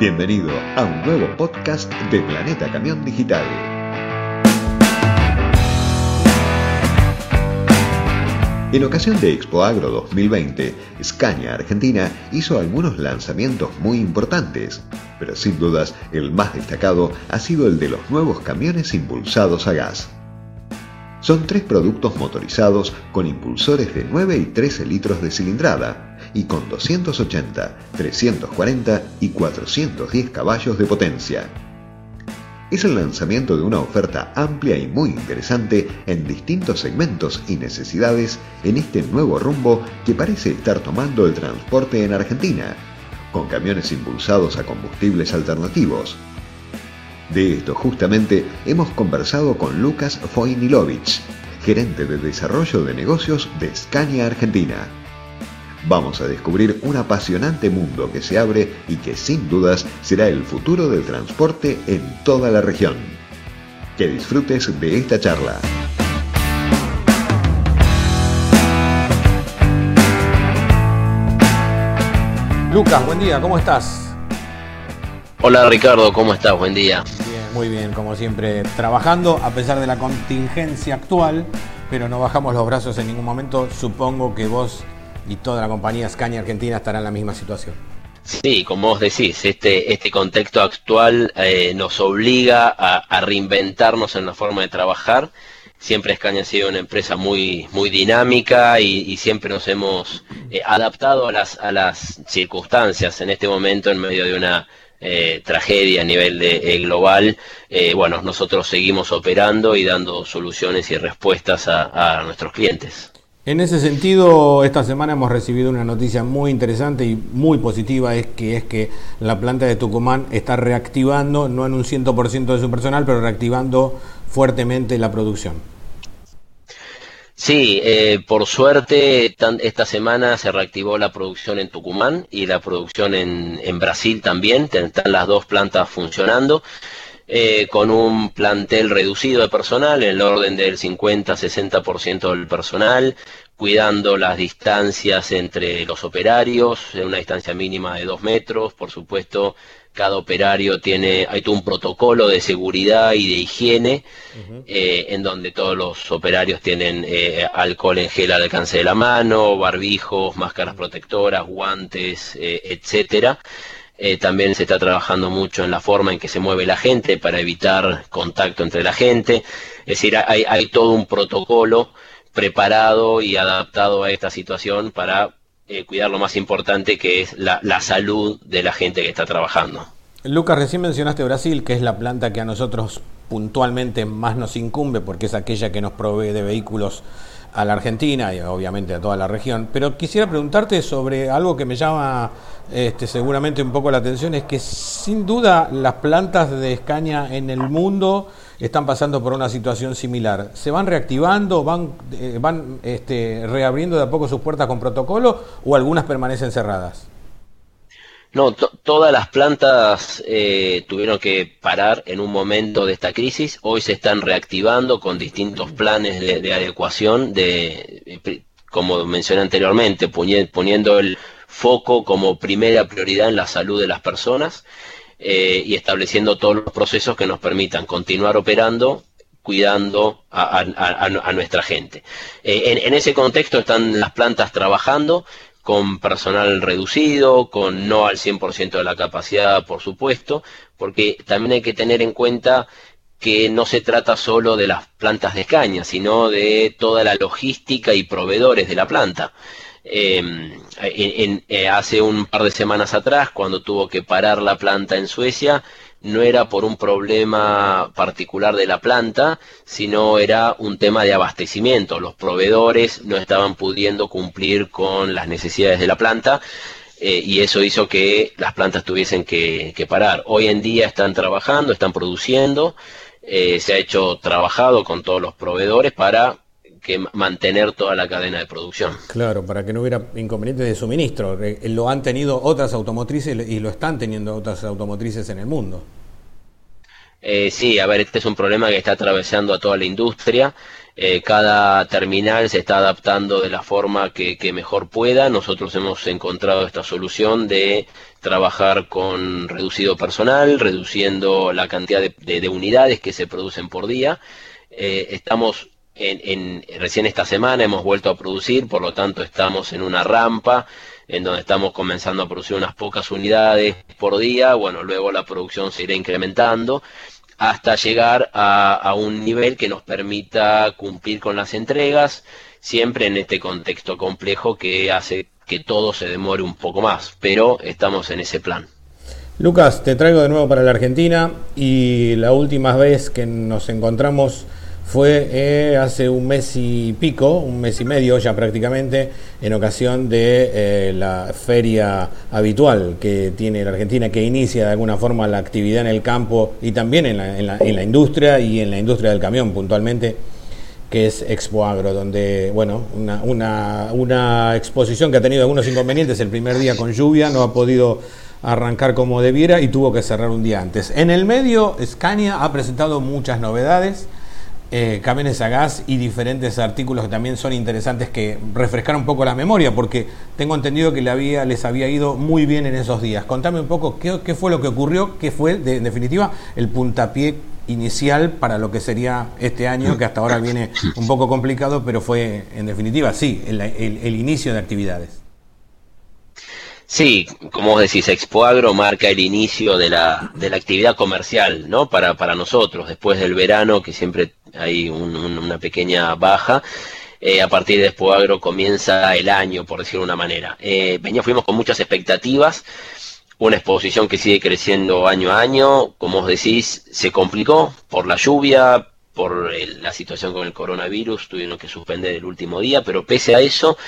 Bienvenido a un nuevo podcast de Planeta Camión Digital. En ocasión de Expo Agro 2020, Scania Argentina hizo algunos lanzamientos muy importantes, pero sin dudas el más destacado ha sido el de los nuevos camiones impulsados a gas. Son tres productos motorizados con impulsores de 9 y 13 litros de cilindrada y con 280, 340 y 410 caballos de potencia. Es el lanzamiento de una oferta amplia y muy interesante en distintos segmentos y necesidades en este nuevo rumbo que parece estar tomando el transporte en Argentina, con camiones impulsados a combustibles alternativos, de esto justamente hemos conversado con Lucas Foinilovich, gerente de desarrollo de negocios de Scania Argentina. Vamos a descubrir un apasionante mundo que se abre y que sin dudas será el futuro del transporte en toda la región. Que disfrutes de esta charla. Lucas, buen día, ¿cómo estás? Hola Ricardo, ¿cómo estás? Buen día. Bien, muy bien, como siempre, trabajando a pesar de la contingencia actual, pero no bajamos los brazos en ningún momento. Supongo que vos y toda la compañía Scania Argentina estarán en la misma situación. Sí, como vos decís, este, este contexto actual eh, nos obliga a, reinventarnos en la forma de trabajar. Siempre Scania ha sido una empresa muy, muy dinámica y, siempre nos hemos eh, adaptado a las, a las circunstancias en este momento en medio de una eh, tragedia a nivel de, eh, global, bueno, nosotros seguimos operando y dando soluciones y respuestas a, nuestros clientes. En ese sentido, esta semana hemos recibido una noticia muy interesante y muy positiva, es que es que la planta de Tucumán está reactivando, no en un 100% de su personal, pero reactivando fuertemente la producción. Sí, eh, por suerte esta semana se reactivó la producción en Tucumán y la producción en, en Brasil también. Están las dos plantas funcionando. Eh, con un plantel reducido de personal, en el orden del 50-60% del personal, cuidando las distancias entre los operarios, en una distancia mínima de dos metros, por supuesto, cada operario tiene, hay todo un protocolo de seguridad y de higiene, eh, en donde todos los operarios tienen eh, alcohol en gel al alcance de la mano, barbijos, máscaras protectoras, guantes, eh, etcétera. También se está trabajando mucho en la forma en que se mueve la gente para evitar contacto entre la gente. Es decir, hay, hay todo un protocolo preparado y adaptado a esta situación para eh, cuidar lo más importante que es la, salud de la gente que está trabajando. Lucas, recién mencionaste Brasil, que es la planta que a nosotros puntualmente más nos incumbe porque es aquella que nos provee de vehículos a la Argentina y obviamente a toda la región. Pero quisiera preguntarte sobre algo que me llama este, seguramente un poco la atención, es que sin duda las plantas de Escaña en el mundo están pasando por una situación similar. ¿Se van reactivando, van, eh, van este, reabriendo de a poco sus puertas con protocolo o algunas permanecen cerradas? No, todas las plantas eh, tuvieron que parar en un momento de esta crisis. Hoy se están reactivando con distintos planes de, adecuación, de, como mencioné anteriormente, poniendo el foco como primera prioridad en la salud de las personas eh, y estableciendo todos los procesos que nos permitan continuar operando cuidando a, nuestra gente. Eh, en, ese contexto están las plantas trabajando con personal reducido, con no al 100% de la capacidad, por supuesto, porque también hay que tener en cuenta que no se trata solo de las plantas de caña, sino de toda la logística y proveedores de la planta. Em, eh, hace un par de semanas atrás, cuando tuvo que parar la planta en Suecia, no era por un problema particular de la planta, sino era un tema de abastecimiento. Los proveedores no estaban pudiendo cumplir con las necesidades de la planta eh, y eso hizo que las plantas tuviesen que, parar. Hoy en día están trabajando, están produciendo, eh, se ha hecho trabajado con todos los proveedores para que mantener toda la cadena de producción. Claro, para que no hubiera inconvenientes de suministro. Lo han tenido otras automotrices y lo están teniendo otras automotrices en el mundo. Eh, sí, a ver, este es un problema que está atravesando a toda la industria. Eh, cada terminal se está adaptando de la forma que, mejor pueda. Nosotros hemos encontrado esta solución de trabajar con reducido personal, reduciendo la cantidad de, unidades que se producen por día. Eh, estamos recién esta semana hemos vuelto a producir, por lo tanto estamos en una rampa en donde estamos comenzando a producir unas pocas unidades por día. Bueno, luego la producción se irá incrementando hasta llegar a, un nivel que nos permita cumplir con las entregas, siempre en este contexto complejo que hace que todo se demore un poco más, pero estamos en ese plan. Lucas, te traigo de nuevo para la Argentina y la última vez que nos encontramos fue eh, hace un mes y pico, un mes y medio ya prácticamente, en ocasión de eh, la feria habitual que tiene la Argentina, que inicia de alguna forma la actividad en el campo y también en la, en la, industria y en la industria del camión puntualmente que es Expo Agro, donde, bueno, una, una, una exposición que ha tenido algunos inconvenientes el primer día con lluvia, no ha podido arrancar como debiera y tuvo que cerrar un día antes. En el medio, Scania ha presentado muchas novedades eh, camiones a gas y diferentes artículos que también son interesantes que refrescar un poco la memoria, porque tengo entendido que le había, les había ido muy bien en esos días. Contame un poco qué, fue lo que ocurrió, qué fue, en definitiva, el puntapié inicial para lo que sería este año, que hasta ahora viene un poco complicado, pero fue, en definitiva, sí, el inicio de actividades. Sí, como vos decís, Expo Agro marca el inicio de la, de la actividad comercial, ¿no? Para, para nosotros, después del verano, que siempre hay una pequeña baja. Eh, a partir de Expo Agro comienza el año, por decirlo de una manera. Eh, fuimos con muchas expectativas, una exposición que sigue creciendo año a año, como os decís, se complicó por la lluvia, por la situación con el coronavirus, tuvieron que suspender el último día, pero pese a eso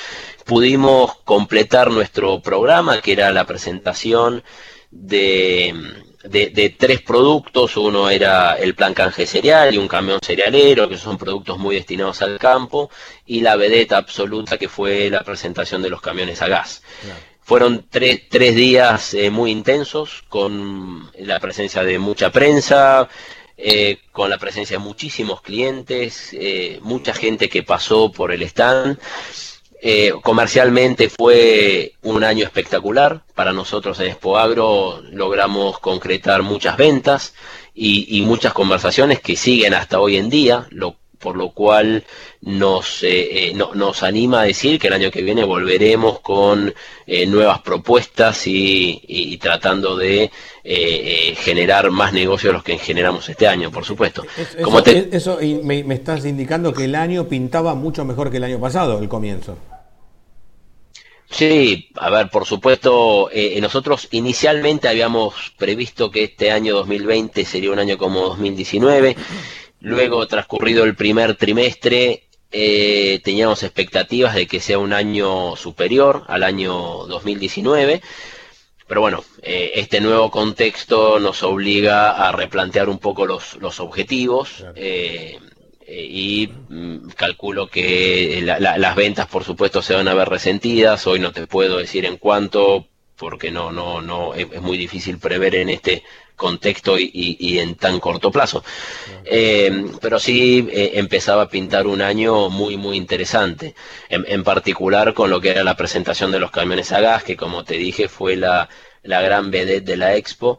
pudimos completar nuestro programa, que era la presentación de, de, tres productos. Uno era el plan canje cereal y un camión cerealero, que son productos muy destinados al campo, y la vedeta absoluta, que fue la presentación de los camiones a gas. Fueron tres, tres días eh, muy intensos, con la presencia de mucha prensa, eh, con la presencia de muchísimos clientes, eh, mucha gente que pasó por el stand. Eh, comercialmente fue un año espectacular. Para nosotros en Expo Agro logramos concretar muchas ventas y, y, muchas conversaciones que siguen hasta hoy en día, lo por lo cual nos, eh, eh, nos anima a decir que el año que viene volveremos con eh, nuevas propuestas y, tratando de generar más negocios de los que generamos este año, por supuesto. Eso, eso me, me, estás indicando que el año pintaba mucho mejor que el año pasado, el comienzo. Sí, a ver, por supuesto, nosotros inicialmente habíamos previsto que este año 2020 sería un año como 2019 Luego, transcurrido el primer trimestre, eh, teníamos expectativas de que sea un año superior al año 2019. Pero bueno, eh, este nuevo contexto nos obliga a replantear un poco los, los objetivos eh, y mm, calculo que las ventas, por supuesto, se van a ver resentidas. Hoy no te puedo decir en cuánto, porque no, no, no, es muy difícil prever en este contexto y, en tan corto plazo. Eh, pero sí eh, empezaba a pintar un año muy, muy interesante, en, particular con lo que era la presentación de los camiones a gas, que como te dije fue la, la gran vedette de la expo.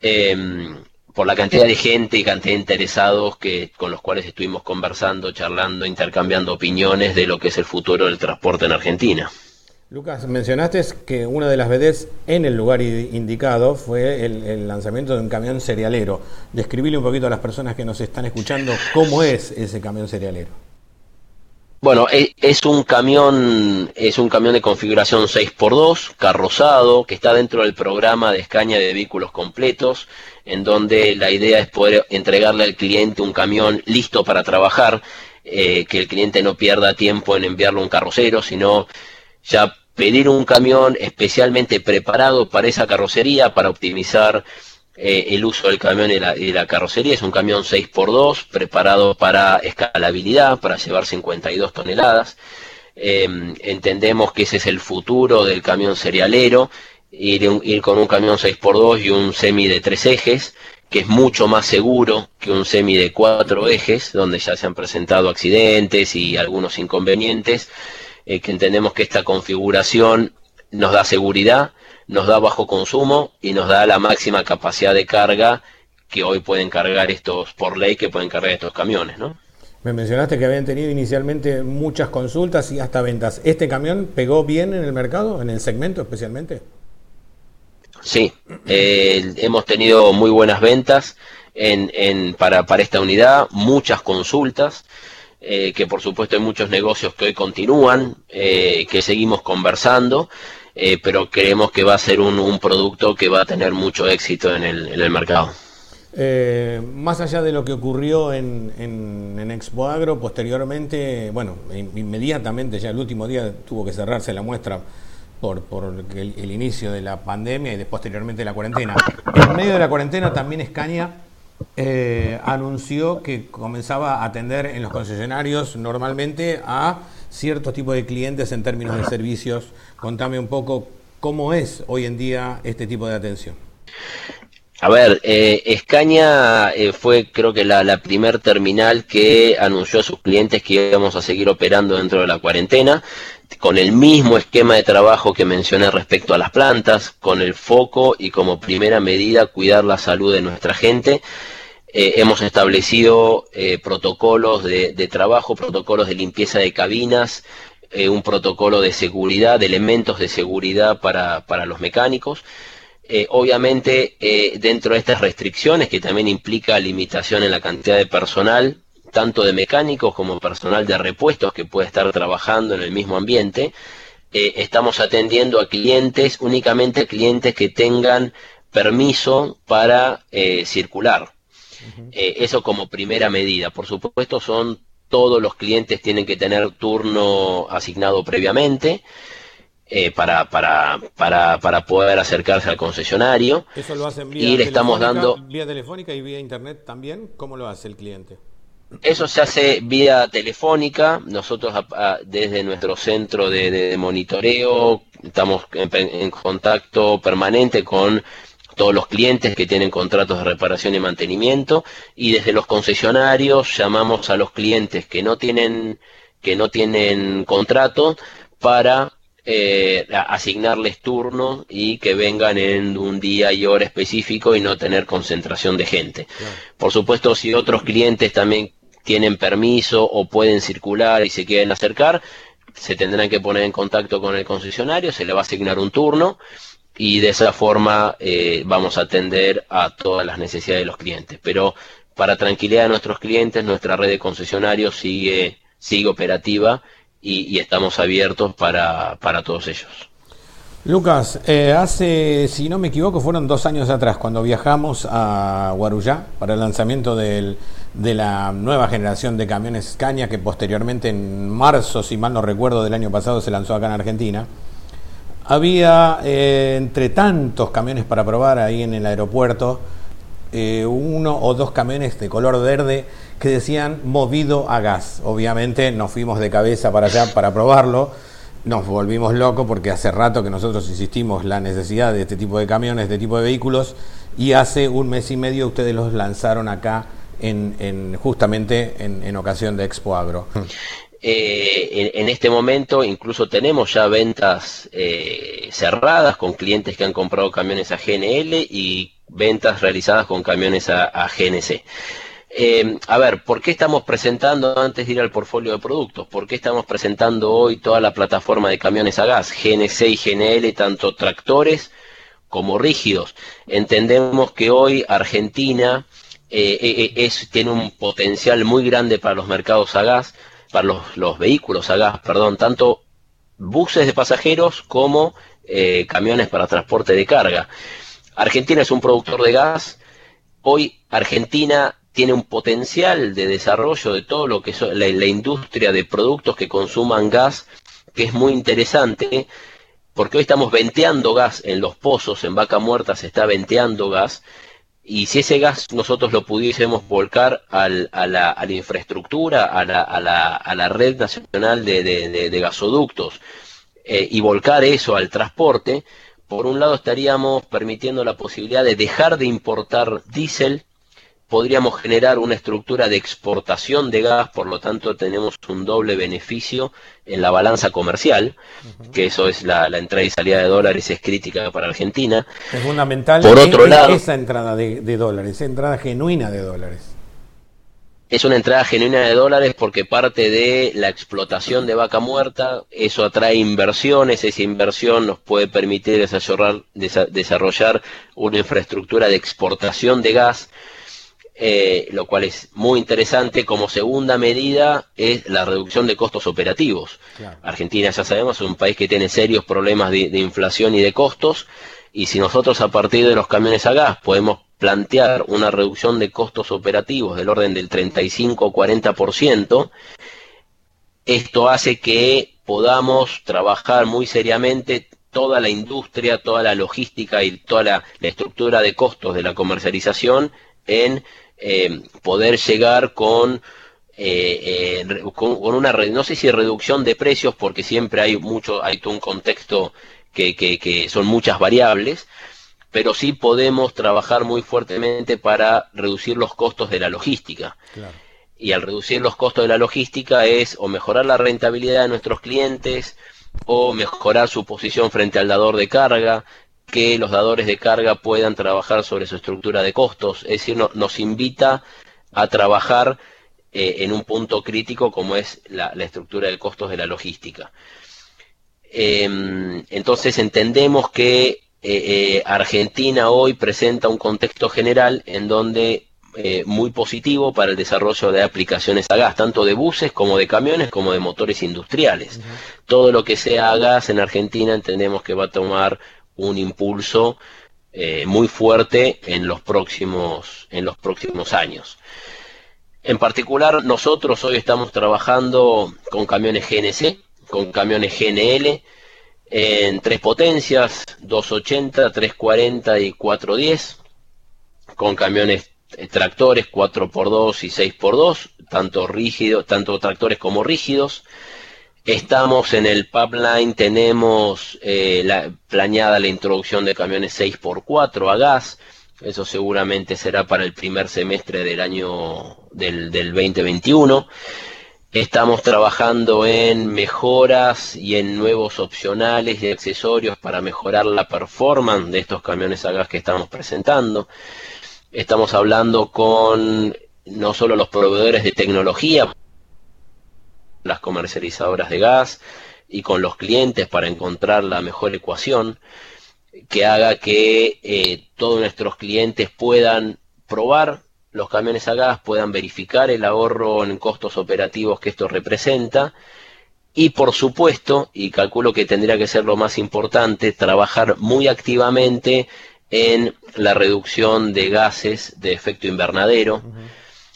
Em, por la cantidad de gente y cantidad de interesados que, con los cuales estuvimos conversando, charlando, intercambiando opiniones de lo que es el futuro del transporte en Argentina. Lucas, mencionaste que una de las veces en el lugar indicado fue el, lanzamiento de un camión cerealero. Describile un poquito a las personas que nos están escuchando cómo es ese camión cerealero. Bueno, e, es un camión, es un camión de configuración 6x2, carrozado, que está dentro del programa de escaña de vehículos completos, en donde la idea es poder entregarle al cliente un camión listo para trabajar, eh, que el cliente no pierda tiempo en enviarle un carrocero, sino ya pedir un camión especialmente preparado para esa carrocería, para optimizar eh, el uso del camión y la, carrocería. Es un camión 6x2 preparado para escalabilidad, para llevar 52 toneladas. Em, entendemos que ese es el futuro del camión serialero, ir, ir con un camión 6x2 y un semi de tres ejes que es mucho más seguro que un semi de cuatro ejes, donde ya se han presentado accidentes y algunos inconvenientes, eh, que entendemos que esta configuración nos da seguridad, nos da bajo consumo y nos da la máxima capacidad de carga que hoy pueden cargar estos, por ley, que pueden cargar estos camiones, ¿no? Me mencionaste que habían tenido inicialmente muchas consultas y hasta ventas. ¿Este camión pegó bien en el mercado, en el segmento especialmente? Sí, eh, hemos tenido muy buenas ventas en, en, para, para esta unidad, muchas consultas, eh, que por supuesto hay muchos negocios que hoy continúan, eh, que seguimos conversando, pero creemos que va a ser un, producto que va a tener mucho éxito en el, mercado. Eh, más allá de lo que ocurrió en, en, Expo Agro, posteriormente, bueno, inmediatamente, ya el último día tuvo que cerrarse la muestra por, por el, inicio de la pandemia y posteriormente la cuarentena. En medio de la cuarentena también Escaña eh, anunció que comenzaba a atender en los concesionarios normalmente a cierto tipo de clientes en términos de servicios. Contame un poco cómo es hoy en día este tipo de atención. A ver, eh, Escaña eh, fue creo que la, primer terminal que anunció a sus clientes que íbamos a seguir operando dentro de la cuarentena, con el mismo esquema de trabajo que mencioné respecto a las plantas, con el foco y como primera medida cuidar la salud de nuestra gente. Eh, hemos establecido protocolos de, trabajo, protocolos de limpieza de cabinas, un protocolo de seguridad, de elementos de seguridad para, para los mecánicos. Eh, obviamente, eh, dentro de estas restricciones, que también implica limitación en la cantidad de personal, tanto de mecánicos como personal de repuestos que puede estar trabajando en el mismo ambiente, eh, estamos atendiendo a clientes, únicamente clientes que tengan permiso para circular. eso como primera medida. Por supuesto, son todos los clientes tienen que tener turno asignado previamente. Eh, para, para, para, para poder acercarse al concesionario. Eso lo hacen vía y le estamos dando vía telefónica y vía internet también. ¿Cómo lo hace el cliente? Eso se hace vía telefónica. Nosotros desde nuestro centro de, monitoreo estamos en, contacto permanente con todos los clientes que tienen contratos de reparación y mantenimiento y desde los concesionarios llamamos a los clientes que no tienen que no tienen contrato para eh, asignarles turno y que vengan en un día y hora específico y no tener concentración de gente. Por supuesto, si otros clientes también tienen permiso o pueden circular y se quieren acercar, se tendrán que poner en contacto con el concesionario, se le va a asignar un turno y de esa forma eh, vamos a atender a todas las necesidades de los clientes. Pero para tranquilidad de nuestros clientes, nuestra red de concesionarios sigue, sigue operativa y, estamos abiertos para, para, todos ellos. Lucas, eh, hace, si no me equivoco, fueron dos años atrás cuando viajamos a Guarujá para el lanzamiento del, de la nueva generación de camiones Scania que posteriormente en marzo, si mal no recuerdo, del año pasado se lanzó acá en Argentina. Había eh, entre tantos camiones para probar ahí en el aeropuerto, eh, uno o dos camiones de color verde que decían movido a gas. Obviamente nos fuimos de cabeza para allá para probarlo. Nos volvimos locos porque hace rato que nosotros insistimos la necesidad de este tipo de camiones, de este tipo de vehículos, y hace un mes y medio ustedes los lanzaron acá en, justamente en, ocasión de Expo Agro. Eh, en, este momento incluso tenemos ya ventas eh, cerradas con clientes que han comprado camiones a GNL y ventas realizadas con camiones a, GNC. Eh, a ver, ¿por qué estamos presentando, antes de ir al portfolio de productos, por qué estamos presentando hoy toda la plataforma de camiones a gas, GNC y GNL, tanto tractores como rígidos? Entendemos que hoy Argentina eh, eh, es, tiene un potencial muy grande para los mercados a gas, para los vehículos a gas, perdón, tanto buses de pasajeros como camiones para transporte de carga. Argentina es un productor de gas. Hoy Argentina tiene un potencial de desarrollo de todo lo que es la, industria de productos que consuman gas, que es muy interesante, porque hoy estamos venteando gas en los pozos, en Vaca Muerta se está venteando gas, y si ese gas nosotros lo pudiésemos volcar a, la, infraestructura, a la, red nacional de, gasoductos, eh, y volcar eso al transporte, por un lado estaríamos permitiendo la posibilidad de dejar de importar diésel, podríamos generar una estructura de exportación de gas, por lo tanto tenemos un doble beneficio en la balanza comercial, que eso es la, entrada y salida de dólares, es crítica para Argentina. Es fundamental por otro lado, esa entrada de, de dólares, esa entrada genuina de dólares. Es una entrada genuina de dólares porque parte de la explotación de vaca muerta, eso atrae inversiones, esa inversión nos puede permitir desarrollar, desarrollar una infraestructura de exportación de gas, eh, lo cual es muy interesante. Como segunda medida es la reducción de costos operativos. Argentina, ya sabemos, es un país que tiene serios problemas de, de inflación y de costos, y si nosotros a partir de los camiones a gas podemos plantear una reducción de costos operativos del orden del 35 o 40%, esto hace que podamos trabajar muy seriamente toda la industria, toda la logística y toda la, estructura de costos de la comercialización en eh, poder llegar con, eh, eh, con, una, no sé si reducción de precios, porque siempre hay mucho, hay todo un contexto que, que, que son muchas variables, pero sí podemos trabajar muy fuertemente para reducir los costos de la logística. Y al reducir los costos de la logística es o mejorar la rentabilidad de nuestros clientes o mejorar su posición frente al dador de carga, que los dadores de carga puedan trabajar sobre su estructura de costos. Es decir, nos invita a trabajar eh, en un punto crítico como es la, estructura de costos de la logística. Em, entonces entendemos que eh, eh, Argentina hoy presenta un contexto general en donde muy positivo para el desarrollo de aplicaciones a gas, tanto de buses como de camiones como de motores industriales. Todo lo que sea a gas en Argentina entendemos que va a tomar un impulso muy fuerte en los próximos en los próximos años. En particular, nosotros hoy estamos trabajando con camiones GNC, con camiones GNL, en tres potencias, 280, 340 y 410, con camiones eh, tractores 4x2 y 6x2, tanto rígidos, tanto tractores como rígidos. Estamos en el pipeline, tenemos eh, la, planeada la introducción de camiones 6x4 a gas, eso seguramente será para el primer semestre del año del 2021. Estamos trabajando en mejoras y en nuevos opcionales y accesorios para mejorar la performance de estos camiones a gas que estamos presentando. Estamos hablando con no solo los proveedores de tecnología, las comercializadoras de gas y con los clientes para encontrar la mejor ecuación que haga que eh, todos nuestros clientes puedan probar los camiones a gas puedan verificar el ahorro en costos operativos que esto representa y por supuesto, y calculo que tendría que ser lo más importante, trabajar muy activamente en la reducción de gases de efecto invernadero.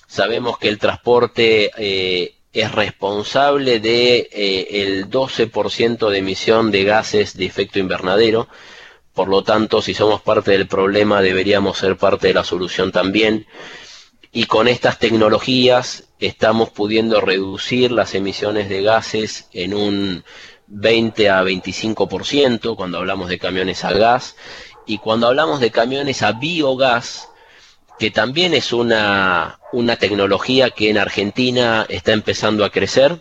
Sabemos que el transporte eh, es responsable de eh, el 12% de emisión de gases de efecto invernadero. Por lo tanto, si somos parte del problema, deberíamos ser parte de la solución también y con estas tecnologías estamos pudiendo reducir las emisiones de gases en un 20 a 25% cuando hablamos de camiones a gas y cuando hablamos de camiones a biogás, que también es una, una tecnología que en Argentina está empezando a crecer.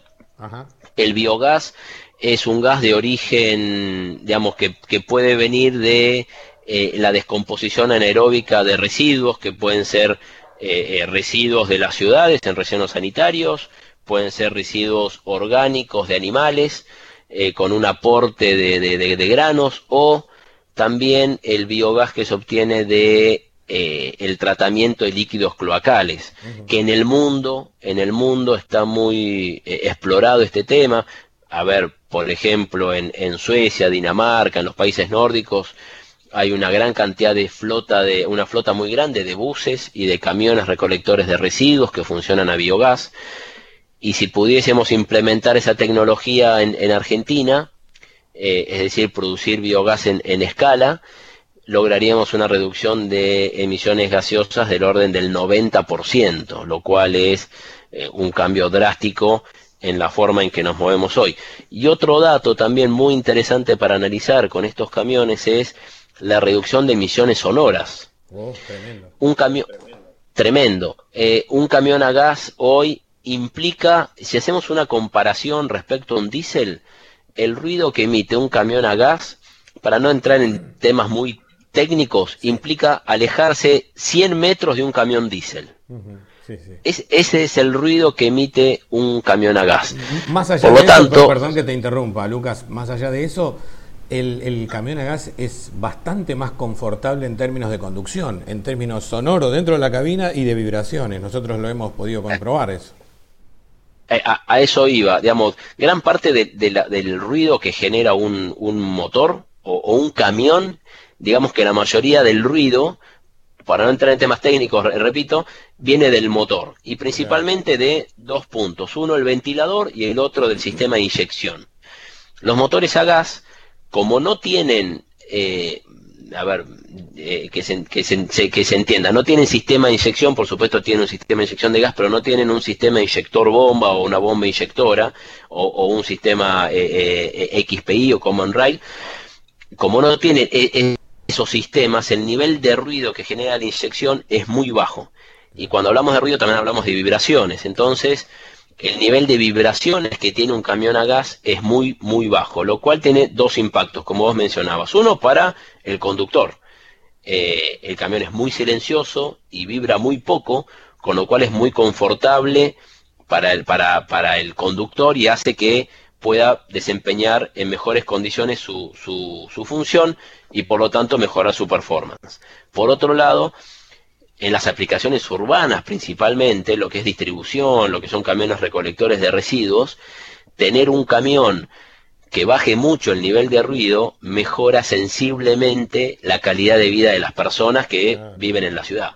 El biogás es un gas de origen, digamos, que, que puede venir de eh, la descomposición anaeróbica de residuos, que pueden ser eh, eh, residuos de las ciudades en rellenos sanitarios, pueden ser residuos orgánicos de animales eh, con un aporte de, granos o también el biogás que se obtiene de el tratamiento de líquidos cloacales, que en el mundo, en el mundo está muy explorado este tema. A ver, por ejemplo, en, en Suecia, Dinamarca, en los países nórdicos, hay una gran cantidad de flota de una flota muy grande de buses y de camiones recolectores de residuos que funcionan a biogás y si pudiésemos implementar esa tecnología en, Argentina eh, es decir producir biogás en, escala lograríamos una reducción de emisiones gaseosas del orden del 90%, lo cual es eh, un cambio drástico en la forma en que nos movemos hoy. Y otro dato también muy interesante para analizar con estos camiones es la reducción de emisiones sonoras. Oh, un camión tremendo. Eh, un camión a gas hoy implica, si hacemos una comparación respecto a un diésel, el ruido que emite un camión a gas, para no entrar en temas muy técnicos, implica alejarse 100 metros de un camión diésel. Es, ese es el ruido que emite un camión a gas. Más allá de eso, perdón que te interrumpa, Lucas, más allá de eso, el, camión a gas es bastante más confortable en términos de conducción, en términos sonoros dentro de la cabina y de vibraciones. Nosotros lo hemos podido comprobar eso. A, eso iba, digamos, gran parte del ruido que genera un, motor o, un camión, digamos que la mayoría del ruido, para no entrar en temas técnicos, repito, viene del motor y principalmente de dos puntos, uno el ventilador y el otro del sistema de inyección. Los motores a gas, como no tienen eh, a ver, eh, que, se, que, se, que se entienda, no tienen sistema de inyección, por supuesto tienen un sistema de inyección de gas, pero no tienen un sistema de inyector bomba o una bomba inyectora o, un sistema eh, eh, XPI o Common Rail. Como no tienen esos sistemas, el nivel de ruido que genera la inyección es muy bajo. Y cuando hablamos de ruido también hablamos de vibraciones. Entonces, el nivel de vibraciones que tiene un camión a gas es muy, muy bajo, lo cual tiene dos impactos, como vos mencionabas. Uno para el conductor. Eh, el camión es muy silencioso y vibra muy poco, con lo cual es muy confortable para el, para, para el conductor y hace que pueda desempeñar en mejores condiciones su, su, su función y por lo tanto mejorar su performance. Por otro lado, en las aplicaciones urbanas principalmente, lo que es distribución, lo que son camiones recolectores de residuos, tener un camión que baje mucho el nivel de ruido mejora sensiblemente la calidad de vida de las personas que viven en la ciudad.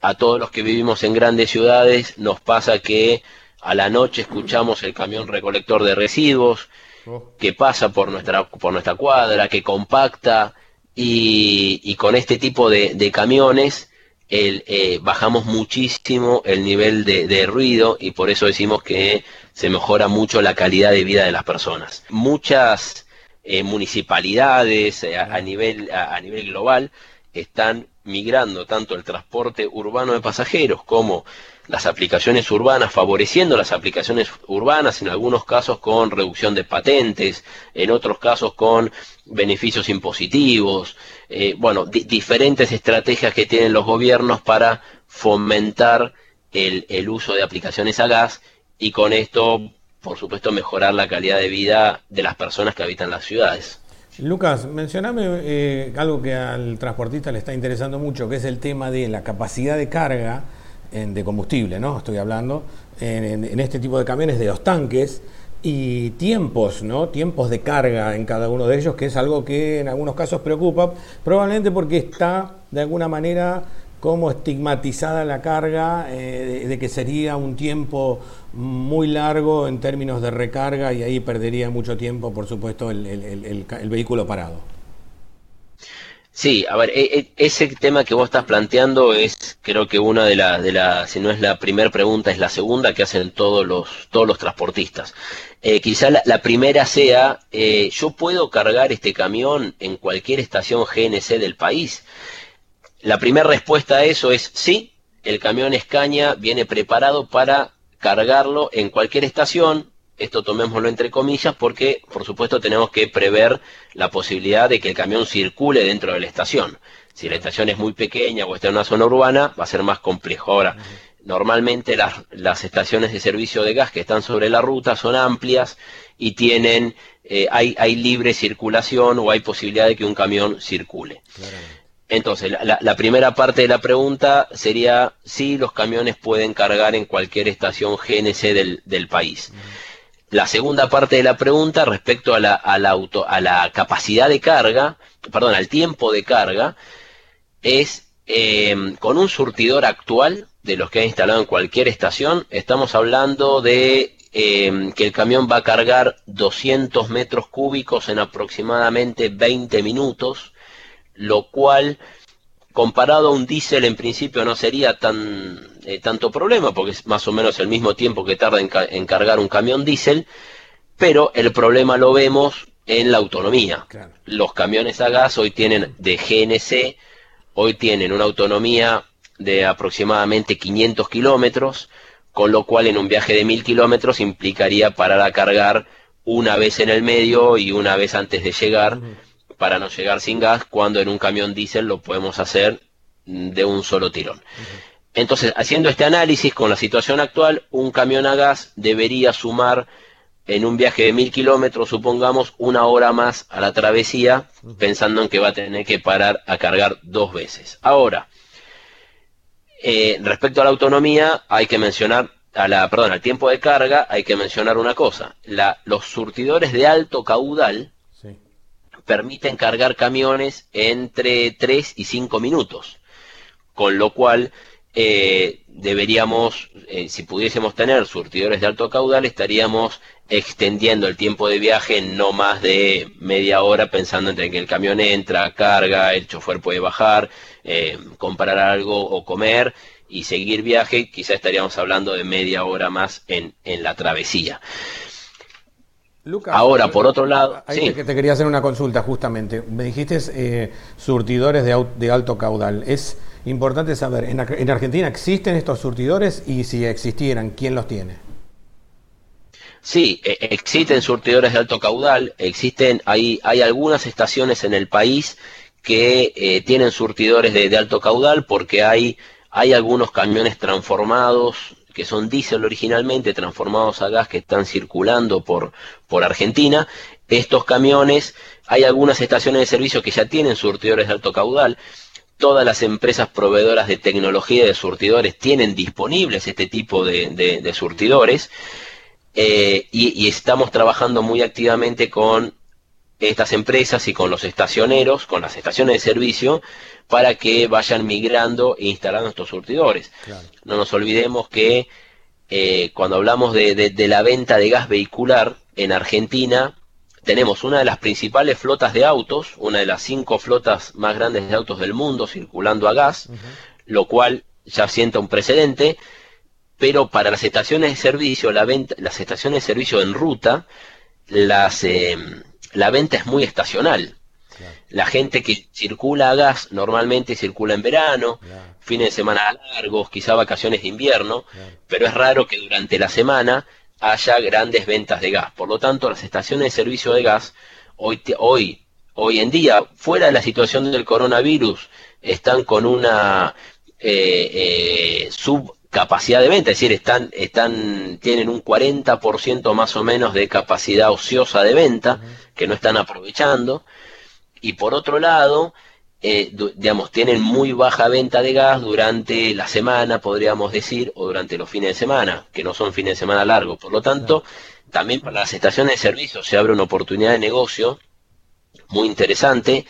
A todos los que vivimos en grandes ciudades nos pasa que a la noche escuchamos el camión recolector de residuos oh. que pasa por nuestra, por nuestra cuadra, que compacta y, con este tipo de camiones el, eh, bajamos muchísimo el nivel de, ruido y por eso decimos que se mejora mucho la calidad de vida de las personas. Muchas eh, municipalidades eh, a, nivel, a, nivel global están migrando tanto el transporte urbano de pasajeros como las aplicaciones urbanas, favoreciendo las aplicaciones urbanas, en algunos casos con reducción de patentes, en otros casos con beneficios impositivos, eh, bueno, diferentes estrategias que tienen los gobiernos para fomentar el, el uso de aplicaciones a gas y con esto, por supuesto, mejorar la calidad de vida de las personas que habitan las ciudades. Lucas, mencioname eh, algo que al transportista le está interesando mucho, que es el tema de la capacidad de carga de combustible, ¿no? Estoy hablando en, este tipo de camiones de dos tanques y tiempos, ¿no? Tiempos de carga en cada uno de ellos, que es algo que en algunos casos preocupa, probablemente porque está de alguna manera como estigmatizada la carga eh, de, que sería un tiempo muy largo en términos de recarga y ahí perdería mucho tiempo, por supuesto, el, vehículo parado. Sí, a ver, e, e, ese tema que vos estás planteando es, creo que una de las, de la, si no es la primera pregunta, es la segunda que hacen todos los, todos los transportistas. Eh, quizá la, primera sea, eh, yo puedo cargar este camión en cualquier estación GNC del país. La primera respuesta a eso es sí, el camión Escaña viene preparado para cargarlo en cualquier estación. Esto tomémoslo entre comillas porque, por supuesto, tenemos que prever la posibilidad de que el camión circule dentro de la estación. Si la estación es muy pequeña o está en una zona urbana, va a ser más complejo. Ahora, normalmente las, las estaciones de servicio de gas que están sobre la ruta son amplias y tienen, eh, hay, hay libre circulación o hay posibilidad de que un camión circule. Entonces, la, primera parte de la pregunta sería si los camiones pueden cargar en cualquier estación GNC del, país. La segunda parte de la pregunta respecto a la, capacidad de carga, perdón, al tiempo de carga, es eh, con un surtidor actual de los que ha instalado en cualquier estación, estamos hablando de eh, que el camión va a cargar 200 metros cúbicos en aproximadamente 20 minutos lo cual comparado a un diésel en principio no sería tan eh, tanto problema, porque es más o menos el mismo tiempo que tarda en, cargar un camión diésel, pero el problema lo vemos en la autonomía. Los camiones a gas hoy tienen de GNC, hoy tienen una autonomía de aproximadamente 500 kilómetros, con lo cual en un viaje de 1000 kilómetros implicaría parar a cargar una vez en el medio y una vez antes de llegar, para no llegar sin gas, cuando en un camión diésel lo podemos hacer de un solo tirón. Entonces, haciendo este análisis con la situación actual, un camión a gas debería sumar en un viaje de mil kilómetros, supongamos, una hora más a la travesía, pensando en que va a tener que parar a cargar dos veces. Ahora, eh, respecto a la autonomía, hay que mencionar, a la, perdón, al tiempo de carga, hay que mencionar una cosa. La, los surtidores de alto caudal permiten cargar camiones entre 3 y 5 minutos, con lo cual eh, deberíamos, eh, si pudiésemos tener surtidores de alto caudal, estaríamos extendiendo el tiempo de viaje no más de media hora pensando en que el camión entra, carga, el chofer puede bajar, eh, comprar algo o comer y seguir viaje, quizá estaríamos hablando de media hora más en, en la travesía. Ahora, por otro lado... Ahí te, quería hacer una consulta justamente. Me dijiste surtidores de, de alto caudal. Es importante saber, ¿en, Argentina existen estos surtidores y si existieran, ¿quién los tiene? Sí, e, existen surtidores de alto caudal, existen, hay, hay algunas estaciones en el país que eh, tienen surtidores de, alto caudal porque hay, hay algunos camiones transformados que son diésel originalmente, transformados a gas que están circulando por, por Argentina. Estos camiones, hay algunas estaciones de servicio que ya tienen surtidores de alto caudal todas las empresas proveedoras de tecnología de surtidores tienen disponibles este tipo de, surtidores eh, y, estamos trabajando muy activamente con estas empresas y con los estacioneros, con las estaciones de servicio, para que vayan migrando e instalando estos surtidores. No nos olvidemos que eh, cuando hablamos de la venta de gas vehicular en Argentina, tenemos una de las principales flotas de autos, una de las cinco flotas más grandes de autos del mundo circulando a gas, lo cual ya sienta un precedente, pero para las estaciones de servicio, la venta, las estaciones de servicio en ruta, las, eh, la venta es muy estacional. La gente que circula a gas normalmente circula en verano, fines de semana largos, quizá vacaciones de invierno, pero es raro que durante la semana haya grandes ventas de gas. Por lo tanto, las estaciones de servicio de gas hoy, hoy, hoy en día, fuera de la situación del coronavirus, están con una eh, eh, subcapacidad de venta, es decir, están, están, tienen un 40% más o menos de capacidad ociosa de venta que no están aprovechando. Y por otro lado, eh, digamos, tienen muy baja venta de gas durante la semana, podríamos decir, o durante los fines de semana, que no son fines de semana largos. Por lo tanto, también para las estaciones de servicio se abre una oportunidad de negocio muy interesante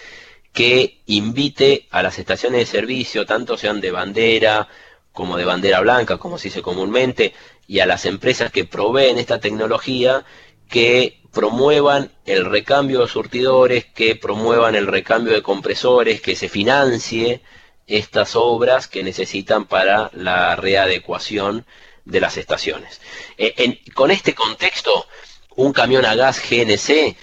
que invite a las estaciones de servicio, tanto sean de bandera como de bandera blanca, como se dice comúnmente, y a las empresas que proveen esta tecnología, que promuevan el recambio de surtidores, que promuevan el recambio de compresores, que se financie estas obras que necesitan para la readecuación de las estaciones. Eh, con este contexto, un camión a gas GNC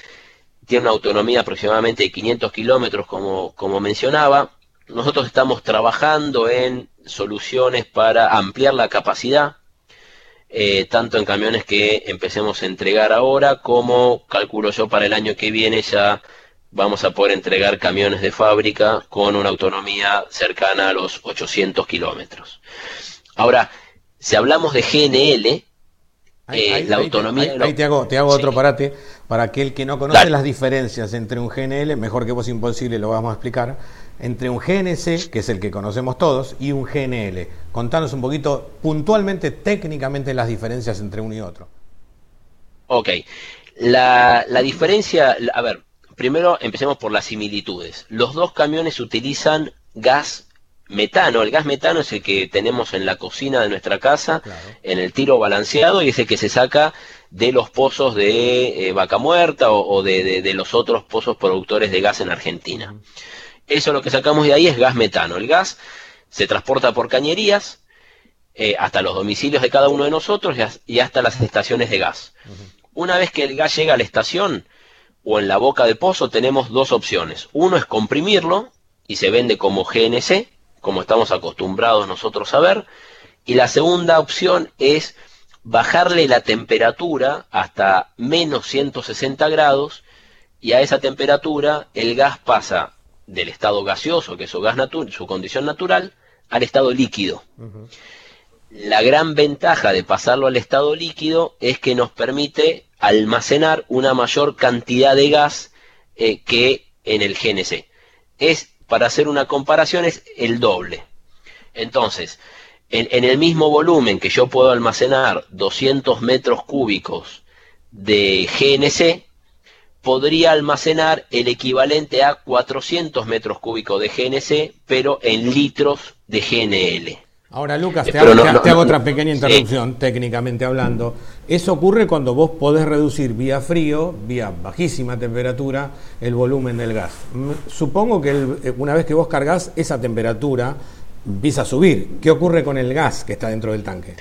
tiene una autonomía aproximadamente de 500 kilómetros, como, como mencionaba. Nosotros estamos trabajando en soluciones para ampliar la capacidad eh, tanto en camiones que empecemos a entregar ahora como calculo yo para el año que viene ya vamos a poder entregar camiones de fábrica con una autonomía cercana a los 800 kilómetros. Ahora, si hablamos de GNL, eh, la autonomía... Ahí, te hago, te hago otro parate. Para aquel que no conoce las diferencias entre un GNL, mejor que vos imposible lo vamos a explicar entre un GNC, que es el que conocemos todos, y un GNL. Contanos un poquito puntualmente, técnicamente, las diferencias entre uno y otro. Ok. La, diferencia, a ver, primero empecemos por las similitudes. Los dos camiones utilizan gas metano. El gas metano es el que tenemos en la cocina de nuestra casa, en el tiro balanceado, y es el que se saca de los pozos de eh, vaca muerta o, de, los otros pozos productores de gas en Argentina. Eso lo que sacamos de ahí es gas metano. El gas se transporta por cañerías eh, hasta los domicilios de cada uno de nosotros y hasta las estaciones de gas. Una vez que el gas llega a la estación o en la boca del pozo, tenemos dos opciones. Uno es comprimirlo y se vende como GNC, como estamos acostumbrados nosotros a ver. Y la segunda opción es bajarle la temperatura hasta menos 160 grados y a esa temperatura el gas pasa del estado gaseoso, que es su, gas su condición natural, al estado líquido. La gran ventaja de pasarlo al estado líquido es que nos permite almacenar una mayor cantidad de gas eh, que en el GNC. Es, para hacer una comparación, es el doble. Entonces, en, en el mismo volumen que yo puedo almacenar 200 metros cúbicos de GNC, podría almacenar el equivalente a 400 metros cúbicos de GNC, pero en litros de GNL. Ahora, Lucas, te, hago, otra pequeña interrupción, técnicamente hablando. Eso ocurre cuando vos podés reducir vía frío, vía bajísima temperatura, el volumen del gas. Supongo que eh, una vez que vos cargas, esa temperatura empieza a subir. ¿Qué ocurre con el gas que está dentro del tanque?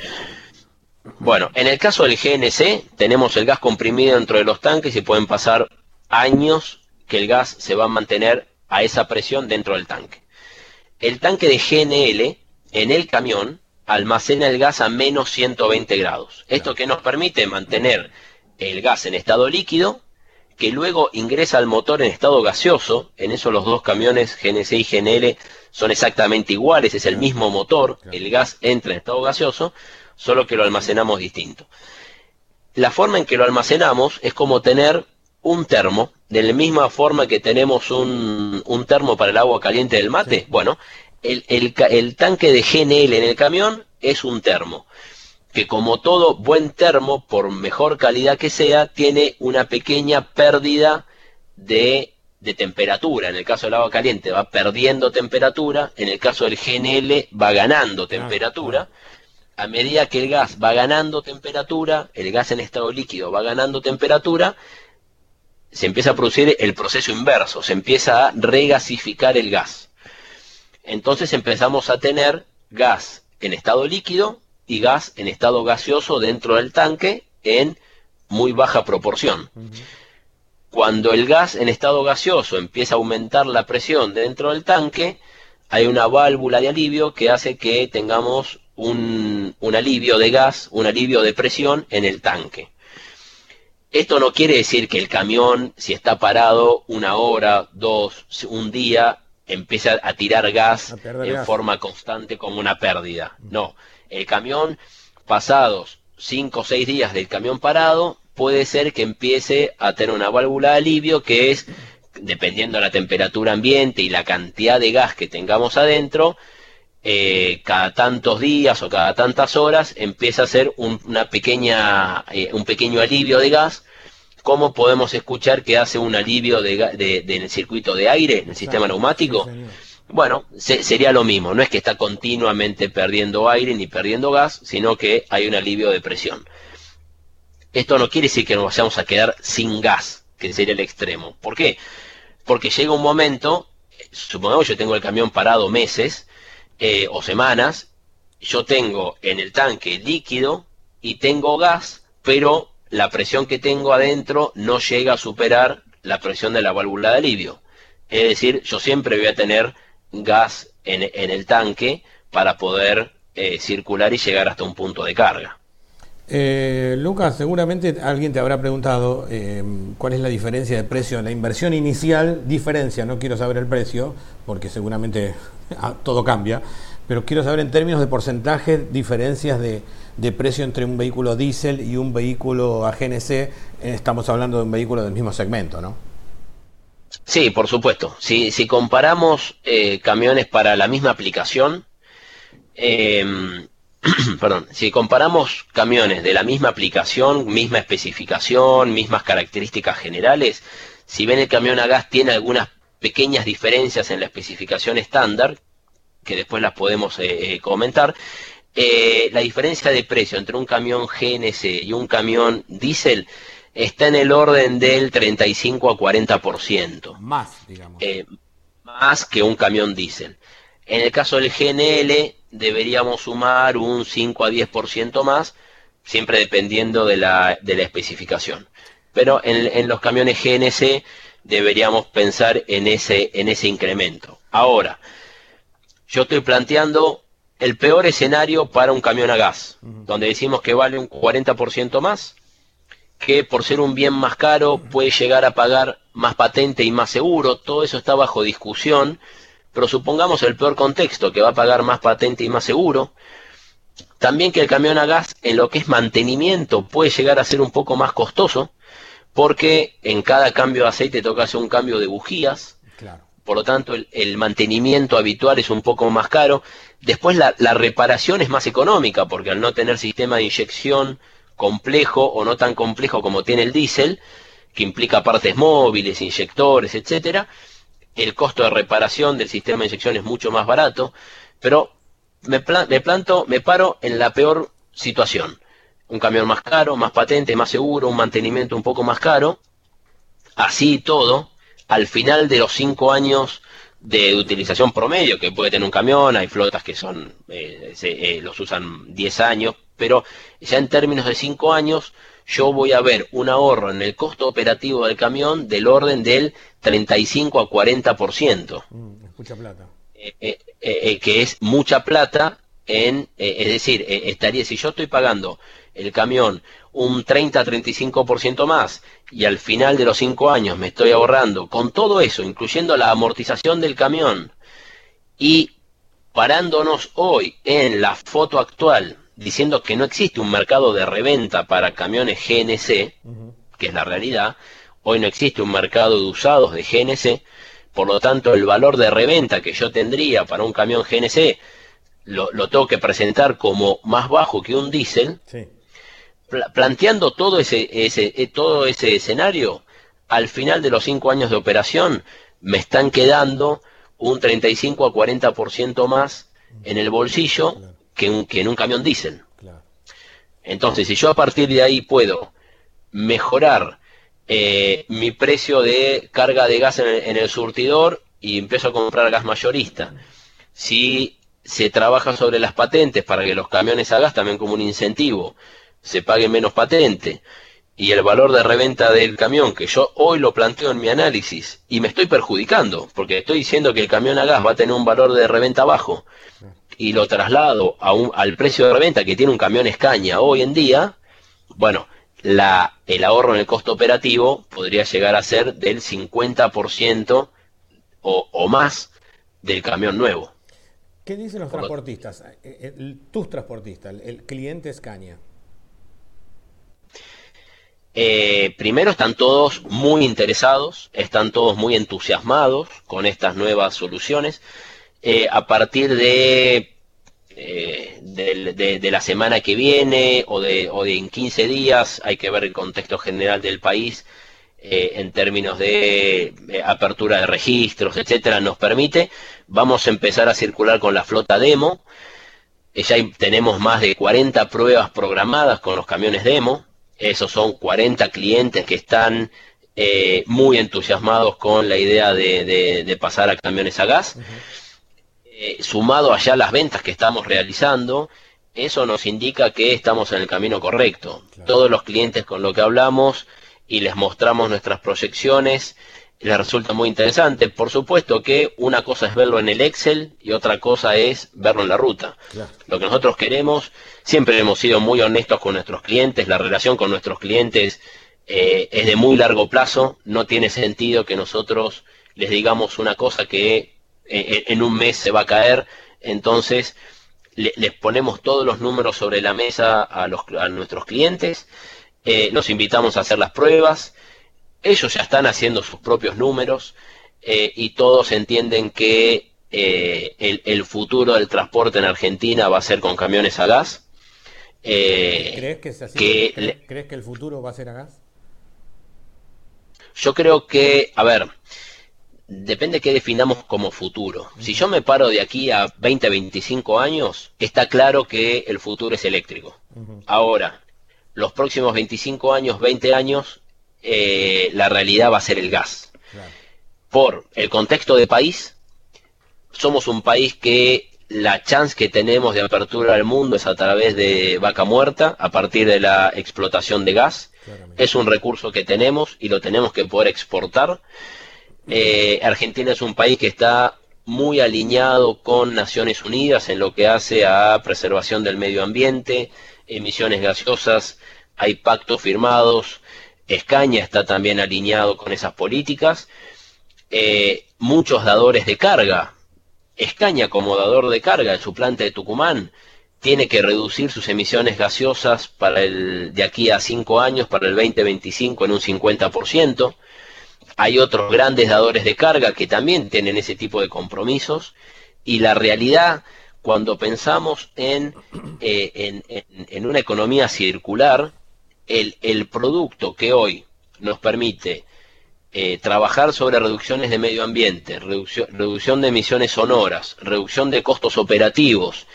Bueno, en el caso del GNC, tenemos el gas comprimido dentro de los tanques y pueden pasar años que el gas se va a mantener a esa presión dentro del tanque. El tanque de GNL en el camión almacena el gas a menos 120 grados. Esto que nos permite mantener el gas en estado líquido, que luego ingresa al motor en estado gaseoso. En eso los dos camiones GNC y GNL son exactamente iguales, es el mismo motor, el gas entra en estado gaseoso, solo que lo almacenamos distinto. La forma en que lo almacenamos es como tener un termo, de la misma forma que tenemos un, un termo para el agua caliente del mate. Bueno, el, tanque de GNL en el camión es un termo, que como todo buen termo, por mejor calidad que sea, tiene una pequeña pérdida de, temperatura. En el caso del agua caliente va perdiendo temperatura, en el caso del GNL va ganando ah, temperatura. A medida que el gas va ganando temperatura, el gas en estado líquido va ganando temperatura, se empieza a producir el proceso inverso, se empieza a regasificar el gas entonces empezamos a tener gas en estado líquido y gas en estado gaseoso dentro del tanque en muy baja proporción. Cuando el gas en estado gaseoso empieza a aumentar la presión dentro del tanque, hay una válvula de alivio que hace que tengamos un, un alivio de gas, un alivio de presión en el tanque. Esto no quiere decir que el camión, si está parado una hora, dos, un día, empieza a tirar gas en forma constante como una pérdida. No, el camión, pasados 5 o 6 días del camión parado, puede ser que empiece a tener una válvula de alivio que es, dependiendo de la temperatura ambiente y la cantidad de gas que tengamos adentro, eh, cada tantos días o cada tantas horas empieza a ser una pequeña, eh, un pequeño alivio de gas cómo podemos escuchar que hace un alivio de, en el circuito de aire, en el sistema neumático. bueno, sería lo mismo, no es que está continuamente perdiendo aire ni perdiendo gas, sino que hay un alivio de presión. Esto no quiere decir que nos vayamos a quedar sin gas, que sería el extremo. ¿Por qué? Porque llega un momento, supongamos que yo tengo el camión parado meses eh, o semanas, yo tengo en el tanque líquido y tengo gas, pero la presión que tengo adentro no llega a superar la presión de la válvula de alivio. Es decir, yo siempre voy a tener gas en, el tanque para poder eh, circular y llegar hasta un punto de carga. Eh, Lucas, seguramente alguien te habrá preguntado eh, cuál es la diferencia de precio. La inversión inicial, diferencia, no quiero saber el precio, porque seguramente ah, todo cambia, pero quiero saber en términos de porcentaje, diferencias de, de precio entre un vehículo diésel y un vehículo a GNC, eh, estamos hablando de un vehículo del mismo segmento, ¿no? Sí, por supuesto. Si, si comparamos eh, camiones para la misma aplicación, perdón, si comparamos camiones de la misma aplicación, misma especificación, mismas características generales, si ven el camión a gas tiene algunas pequeñas diferencias en la especificación estándar, que después las podemos eh, comentar, eh, la diferencia de precio entre un camión GNC y un camión diésel está en el orden del 35 a 40%. Más, digamos. Eh, más que un camión diésel. En el caso del GNL deberíamos sumar un 5 a 10% más, siempre dependiendo de la, de la especificación. Pero en, en, los camiones GNC deberíamos pensar en ese, en ese incremento. Ahora, yo estoy planteando el peor escenario para un camión a gas, donde decimos que vale un 40% más, que por ser un bien más caro puede llegar a pagar más patente y más seguro, todo eso está bajo discusión, pero supongamos el peor contexto, que va a pagar más patente y más seguro, también que el camión a gas en lo que es mantenimiento puede llegar a ser un poco más costoso, porque en cada cambio de aceite toca hacer un cambio de bujías, por lo tanto el, mantenimiento habitual es un poco más caro. Después la, la, reparación es más económica, porque al no tener sistema de inyección complejo o no tan complejo como tiene el diésel, que implica partes móviles, inyectores, etcétera, el costo de reparación del sistema de inyección es mucho más barato, pero me, me planto, me paro en la peor situación. Un camión más caro, más patente, más seguro, un mantenimiento un poco más caro. Así todo, al final de los cinco años de utilización promedio que puede tener un camión, hay flotas que son, eh, eh, los usan 10 años, pero ya en términos de cinco años, yo voy a ver un ahorro en el costo operativo del camión del orden del 35 a 40%. Mm, es mucha plata. Eh, que es mucha plata en, es decir, estaría, si yo estoy pagando el camión un 30-35% más y al final de los 5 años me estoy ahorrando con todo eso, incluyendo la amortización del camión y parándonos hoy en la foto actual diciendo que no existe un mercado de reventa para camiones GNC, que es la realidad, hoy no existe un mercado de usados de GNC, por lo tanto el valor de reventa que yo tendría para un camión GNC lo, tengo que presentar como más bajo que un diésel. Sí. Planteando todo ese, ese, eh, todo ese escenario, al final de los cinco años de operación me están quedando un 35 a 40% más en el bolsillo que, que, en un camión diésel. Entonces, si yo a partir de ahí puedo mejorar eh, mi precio de carga de gas en el, en el surtidor y empiezo a comprar gas mayorista, si se trabaja sobre las patentes para que los camiones a gas también como un incentivo se pague menos patente y el valor de reventa del camión, que yo hoy lo planteo en mi análisis, y me estoy perjudicando, porque estoy diciendo que el camión a gas va a tener un valor de reventa bajo, y lo traslado a un, al precio de reventa que tiene un camión Escaña hoy en día, bueno, la, el ahorro en el costo operativo podría llegar a ser del 50% o, o más del camión nuevo. ¿Qué dicen los transportistas? Eh, eh, tus transportistas, el cliente Escaña. Eh, primero están todos muy interesados, están todos muy entusiasmados con estas nuevas soluciones. Eh, a partir de, eh, de, la semana que viene o de, de en 15 días, hay que ver el contexto general del país en términos de apertura de registros, etcétera, nos permite. Vamos a empezar a circular con la flota demo. ya tenemos más de 40 pruebas programadas con los camiones demo esos son 40 clientes que están eh, muy entusiasmados con la idea de, pasar a camiones a gas. Eh, sumado allá las ventas que estamos realizando, eso nos indica que estamos en el camino correcto. Todos los clientes con los que hablamos y les mostramos nuestras proyecciones, les resulta muy interesante. Por supuesto que una cosa es verlo en el Excel y otra cosa es verlo en la ruta. Lo que nosotros queremos, siempre hemos sido muy honestos con nuestros clientes, la relación con nuestros clientes eh, es de muy largo plazo, no tiene sentido que nosotros les digamos una cosa que eh, eh, en un mes se va a caer, entonces les ponemos todos los números sobre la mesa a, los, a nuestros clientes, los invitamos a hacer las pruebas, ellos ya están haciendo sus propios números eh, y todos entienden que eh, el, futuro del transporte en Argentina va a ser con camiones a gas. Eh, ¿Crees que es así? ¿Crees que el futuro va a ser a gas? Yo creo que, a ver, depende qué definamos como futuro. Si yo me paro de aquí a 20, 25 años, está claro que el futuro es eléctrico. Ahora, los próximos 25 años, 20 años, eh, la realidad va a ser el gas. Por el contexto de país, somos un país que la chance que tenemos de apertura al mundo es a través de vaca muerta, a partir de la explotación de gas. Es un recurso que tenemos y lo tenemos que poder exportar. Eh, Argentina es un país que está muy alineado con Naciones Unidas en lo que hace a preservación del medio ambiente, emisiones gaseosas, hay pactos firmados, Escaña está también alineado con esas políticas, eh, muchos dadores de carga, Escaña como dador de carga en su planta de Tucumán, tiene que reducir sus emisiones gaseosas para el, de aquí a cinco años, para el 2025, en un 50%. Hay otros grandes dadores de carga que también tienen ese tipo de compromisos. Y la realidad, cuando pensamos en, eh, en, una economía circular, el, el, producto que hoy nos permite eh, trabajar sobre reducciones de medio ambiente, reducción, reducción de emisiones sonoras, reducción de costos operativos,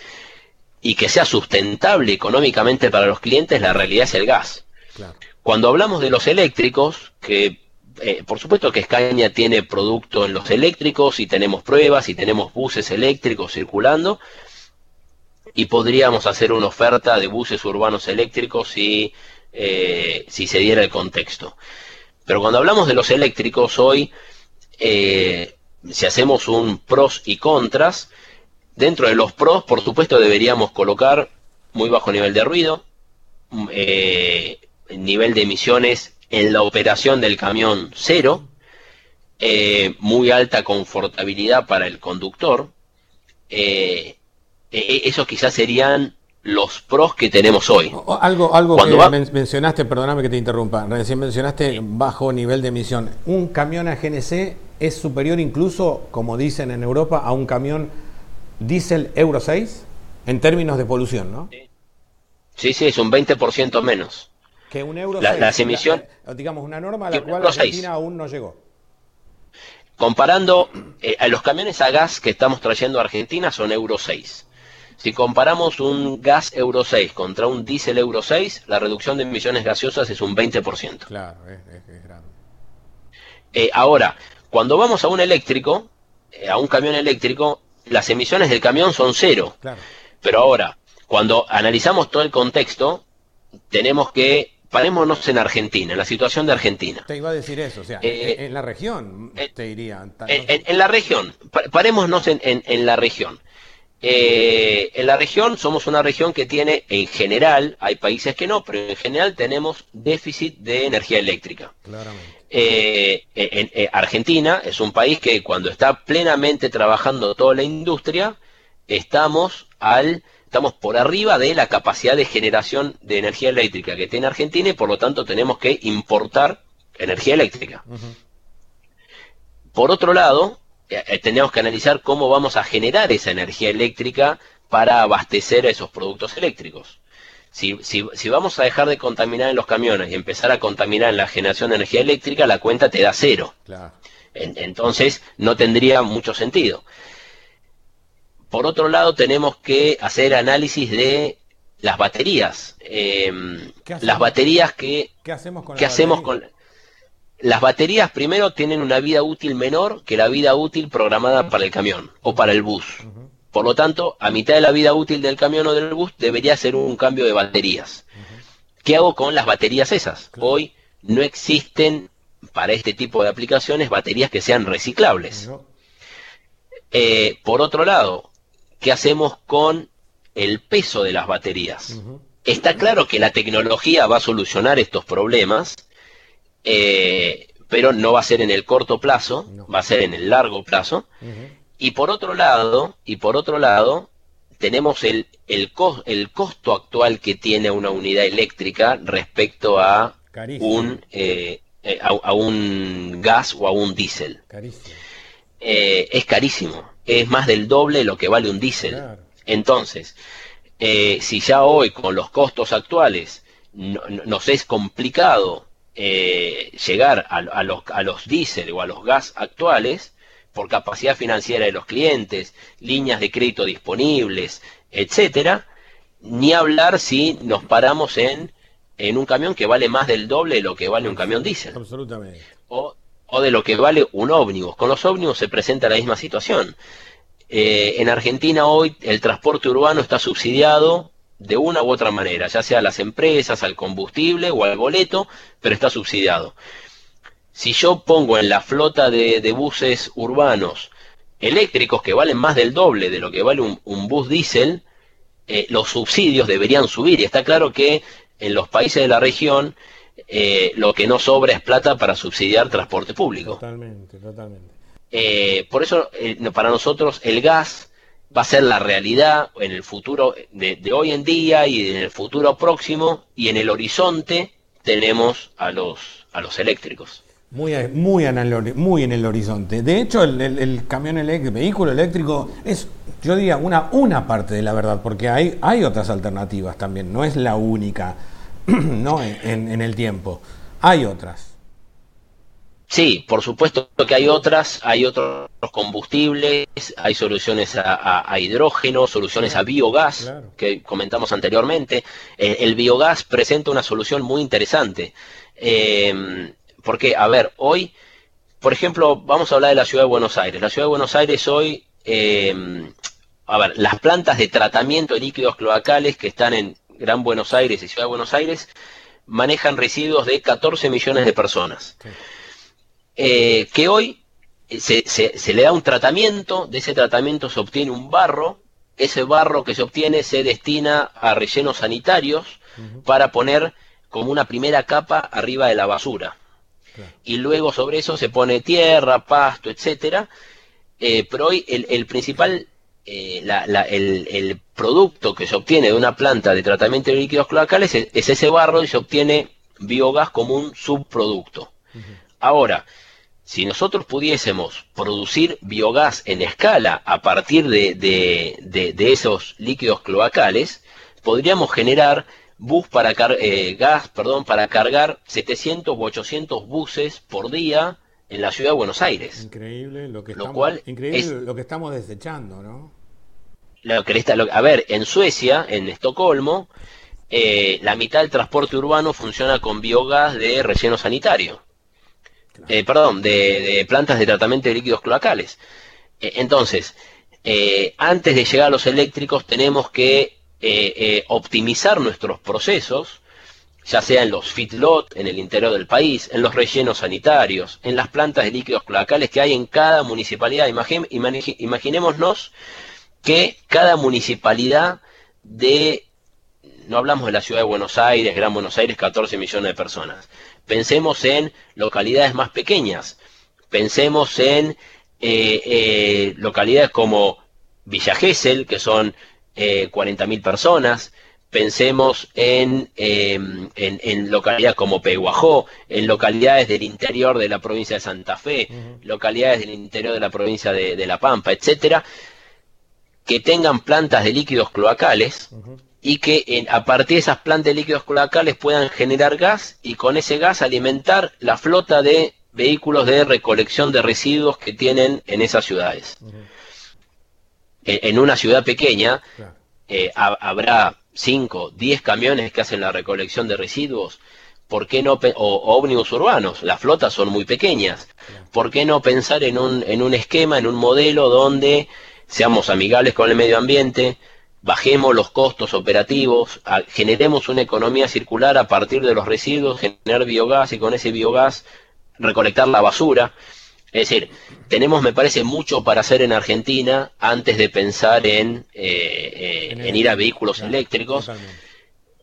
y que sea sustentable económicamente para los clientes, la realidad es el gas. Cuando hablamos de los eléctricos, que eh, por supuesto que Escaña tiene producto en los eléctricos y tenemos pruebas y tenemos buses eléctricos circulando y podríamos hacer una oferta de buses urbanos eléctricos si, eh, se diera el contexto. Pero cuando hablamos de los eléctricos hoy, eh, si hacemos un pros y contras, Dentro de los pros, por supuesto, deberíamos colocar muy bajo nivel de ruido, eh, nivel de emisiones en la operación del camión cero, eh, muy alta confortabilidad para el conductor. Eh, esos quizás serían los pros que tenemos hoy. Algo, algo que mencionaste, perdóname que te interrumpa, recién mencionaste bajo nivel de emisión. Un camión a GNC es superior incluso, como dicen en Europa, a un camión diésel Euro 6 en términos de polución, ¿no? Sí, sí, es un 20% menos. Que un Euro 6. Las emisiones. digamos, una norma a la cual Argentina aún no llegó. Comparando eh, a los camiones a gas que estamos trayendo a Argentina son Euro 6. Si comparamos un gas Euro 6 contra un diésel Euro 6, la reducción de emisiones gaseosas es un 20%. Claro, es, grande. Eh, ahora, cuando vamos a un eléctrico, eh, a un camión eléctrico, las emisiones del camión son cero. Pero ahora, cuando analizamos todo el contexto, tenemos que parémonos en Argentina, en la situación de Argentina. Te iba a decir eso, o sea, eh, en la región, eh, te diría. En, la región, parémonos en, en la región. Eh, en la región somos una región que tiene, en general, hay países que no, pero en general tenemos déficit de energía eléctrica. Eh, en, Argentina es un país que cuando está plenamente trabajando toda la industria, estamos al estamos por arriba de la capacidad de generación de energía eléctrica que tiene Argentina y por lo tanto tenemos que importar energía eléctrica. Por otro lado, eh, tenemos que analizar cómo vamos a generar esa energía eléctrica para abastecer a esos productos eléctricos. Si, si, vamos a dejar de contaminar en los camiones y empezar a contaminar en la generación de energía eléctrica, la cuenta te da cero. entonces no tendría mucho sentido. Por otro lado, tenemos que hacer análisis de las baterías. Em, las baterías que... ¿Qué hacemos con, ¿qué hacemos con las baterías primero tienen una vida útil menor que la vida útil programada para el camión o para el bus. Por lo tanto, a mitad de la vida útil del camión o del bus debería ser un cambio de baterías. ¿Qué hago con las baterías esas? Hoy no existen para este tipo de aplicaciones baterías que sean reciclables. Eh, por otro lado, ¿qué hacemos con el peso de las baterías? Está claro que la tecnología va a solucionar estos problemas, eh, pero no va a ser en el corto plazo, va a ser en el largo plazo. Y por otro lado, y por otro lado, tenemos el, el, el costo actual que tiene una unidad eléctrica respecto a un eh, eh, a, un gas o a un diésel. es carísimo, es más del doble de lo que vale un diésel. Entonces, si ya hoy con los costos actuales nos es complicado eh, llegar a, los, a los diésel o a los gas actuales por capacidad financiera de los clientes, líneas de crédito disponibles, etcétera, ni hablar si nos paramos en, en un camión que vale más del doble de lo que vale un camión diésel. Absolutamente. O, o de lo que vale un ómnibus. Con los ómnibus se presenta la misma situación. Eh, en Argentina hoy el transporte urbano está subsidiado de una u otra manera, ya sea a las empresas, al combustible o al boleto, pero está subsidiado. Si yo pongo en la flota de, buses urbanos eléctricos que valen más del doble de lo que vale un, bus diésel, eh, los subsidios deberían subir. Y está claro que en los países de la región eh, lo que no sobra es plata para subsidiar transporte público. Totalmente, totalmente. Eh, por eso, eh, para nosotros, el gas va a ser la realidad en el futuro de, hoy en día y en el futuro próximo, y en el horizonte tenemos a los, a los eléctricos. Muy, muy, en el, muy en el horizonte. De hecho, el, camión eléctrico, el vehículo eléctrico es, yo diría, una, una parte de la verdad, porque hay, hay otras alternativas también, no es la única ¿no? en el tiempo. Hay otras. Sí, por supuesto que hay otras, hay otros combustibles, hay soluciones a, hidrógeno, soluciones a biogás, que comentamos anteriormente. Eh, el biogás presenta una solución muy interesante. Eh, porque, a ver, hoy, por ejemplo, vamos a hablar de la ciudad de Buenos Aires. La ciudad de Buenos Aires hoy, eh, a ver, las plantas de tratamiento de líquidos cloacales que están en Gran Buenos Aires y Ciudad de Buenos Aires manejan residuos de 14 millones de personas. Eh, que hoy se, se, le da un tratamiento, de ese tratamiento se obtiene un barro, ese barro que se obtiene se destina a rellenos sanitarios para poner como una primera capa arriba de la basura. Y luego sobre eso se pone tierra, pasto, etcétera. Eh, pero hoy el, principal, eh, el, producto que se obtiene de una planta de tratamiento de líquidos cloacales es, ese barro y se obtiene biogás como un subproducto. Ahora, si nosotros pudiésemos producir biogás en escala a partir de, esos líquidos cloacales, podríamos generar bus para eh, gas perdón, para cargar 700 u 800 buses por día en la ciudad de Buenos Aires. Increíble lo que, estamos, increíble lo que estamos desechando, ¿no? a ver, en Suecia, en Estocolmo, eh, la mitad del transporte urbano funciona con biogás de relleno sanitario. Eh, perdón, de, plantas de tratamiento de líquidos cloacales. Eh, entonces, eh, antes de llegar a los eléctricos tenemos que optimizar nuestros procesos, ya sea en los feedlot en el interior del país, en los rellenos sanitarios, en las plantas de líquidos cloacales que hay en cada municipalidad. imaginémonos que cada municipalidad de, no hablamos de la ciudad de Buenos Aires, Gran Buenos Aires, 14 millones de personas, Pensemos en localidades más pequeñas, pensemos en eh, eh, localidades como Villa Gesell, que son eh, 40.000 personas, pensemos em, en, en, localidades como Peguajó, en localidades del interior de la provincia de Santa Fe, localidades del interior de la provincia de, La Pampa, etcétera, que tengan plantas de líquidos cloacales, y que a partir de esas plantas de líquidos cloacales puedan generar gas y con ese gas alimentar la flota de vehículos de recolección de residuos que tienen en esas ciudades. en, una ciudad pequeña eh, habrá 5, 10 camiones que hacen la recolección de residuos. ¿Por qué no o, ómnibus urbanos? Las flotas son muy pequeñas. ¿Por qué no pensar en un, en un esquema, en un modelo donde seamos amigables con el medio ambiente, bajemos los costos operativos, generemos una economía circular a partir de los residuos, generar biogás y con ese biogás recolectar la basura. Es decir, tenemos, me parece, mucho para hacer en Argentina antes de pensar en, eh, eh, en ir a vehículos eléctricos.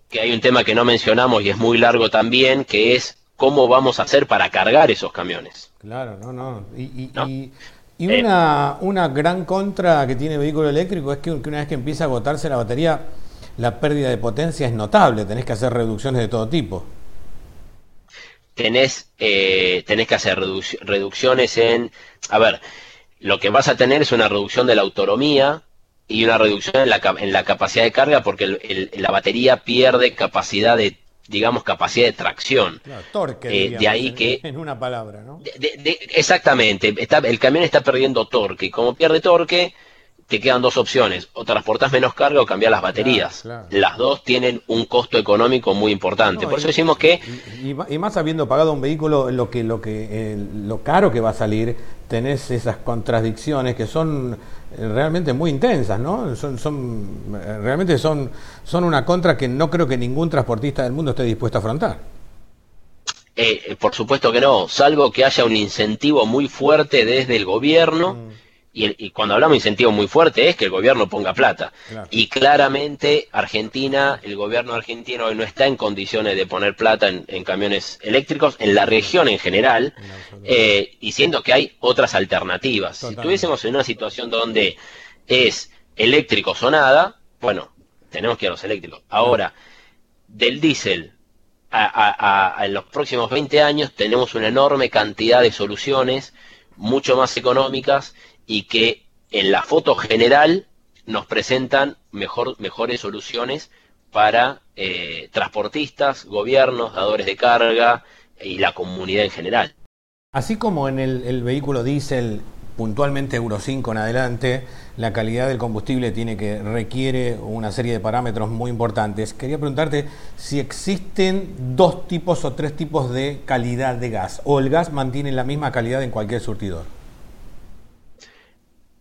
Que hay un tema que no mencionamos y es muy largo también, que es cómo vamos a hacer para cargar esos camiones. Claro, no, no. y, y eh, una, una gran contra que tiene el vehículo eléctrico es que una vez que empieza a agotarse la batería, la pérdida de potencia es notable, tenés que hacer reducciones de todo tipo. Tenés, eh, tenés que hacer reducciones en... A ver, lo que vas a tener es una reducción de la autonomía y una reducción en la, en la capacidad de carga porque la batería pierde capacidad de digamos, capacidad de tracción. torque. Eh, de ahí que... En una palabra, ¿no? exactamente. Está, el camión está perdiendo torque y como pierde torque, te quedan dos opciones, o transportas menos carga o cambiar las baterías. Las dos tienen un costo económico muy importante. Por eso decimos que... Y, más habiendo pagado un vehículo, lo que, lo que, lo caro que va a salir, tenés esas contradicciones que son eh, realmente muy intensas, ¿no? Son, son, eh, realmente son, son una contra que no creo que ningún transportista del mundo esté dispuesto a afrontar. Eh, por supuesto que no, salvo que haya un incentivo muy fuerte desde el gobierno. Mm y, cuando hablamos de incentivo muy fuerte es que el gobierno ponga plata. Y claramente Argentina, el gobierno argentino hoy no está en condiciones de poner plata en, camiones eléctricos, en la región en general, eh, y siendo que hay otras alternativas. Si estuviésemos en una situación donde es eléctrico o nada, bueno, tenemos que ir a los eléctricos. Ahora, del diésel a, en los próximos 20 años tenemos una enorme cantidad de soluciones mucho más económicas y que en la foto general nos presentan mejor, mejores soluciones para eh, transportistas, gobiernos, dadores de carga y la comunidad en general. Así como en el, vehículo diésel puntualmente Euro 5 en adelante, la calidad del combustible tiene que requiere una serie de parámetros muy importantes. Quería preguntarte si existen dos tipos o tres tipos de calidad de gas o el gas mantiene la misma calidad en cualquier surtidor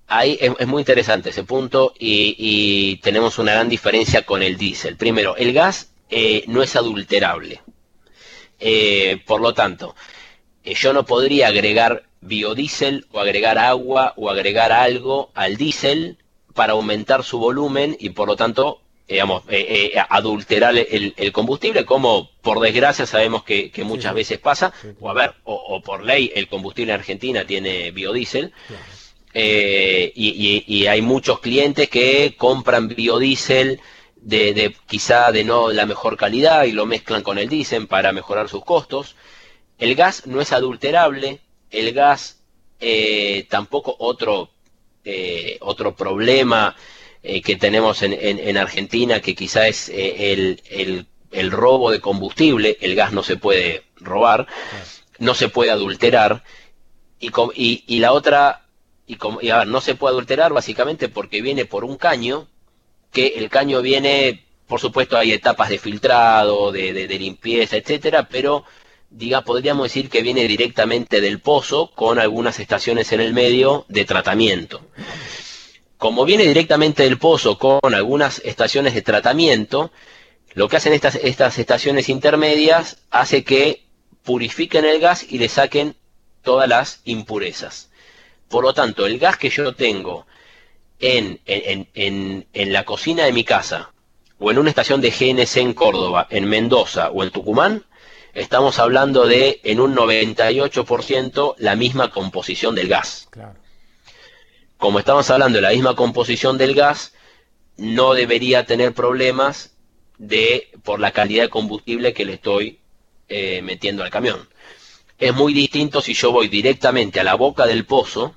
ahí es, muy interesante ese punto y, tenemos una gran diferencia con el diésel. Primero, el gas eh, no es adulterable. Eh, por lo tanto, eh, yo no podría agregar biodiesel o agregar agua o agregar algo al diésel para aumentar su volumen y por lo tanto digamos, adulterar el, combustible, como por desgracia sabemos que, muchas veces pasa, o a ver, o, por ley el combustible en Argentina tiene biodiesel. Eh, y, hay muchos clientes que compran biodiesel de, quizá de no la mejor calidad y lo mezclan con el diésel para mejorar sus costos. El gas no es adulterable, el gas eh, tampoco otro, eh, otro problema que tenemos en, Argentina, que quizá es el, el, robo de combustible, el gas no se puede robar, no se puede adulterar. Y, y, y la otra y, como, a ver, no se puede adulterar básicamente porque viene por un caño, que el caño viene, por supuesto hay etapas de filtrado, de, limpieza, etcétera, pero diga, podríamos decir que viene directamente del pozo con algunas estaciones en el medio de tratamiento. Como viene directamente del pozo con algunas estaciones de tratamiento, lo que hacen estas estaciones intermedias hace que purifiquen el gas y le saquen todas las impurezas. Por lo tanto, el gas que yo tengo en, en, la cocina de mi casa, o en una estación de GNC en Córdoba, en Mendoza o en Tucumán, estamos hablando de en un 98% la misma composición del gas. Como estamos hablando de la misma composición del gas, no debería tener problemas de por la calidad de combustible que le estoy eh, metiendo al camión. Es muy distinto si yo voy directamente a la boca del pozo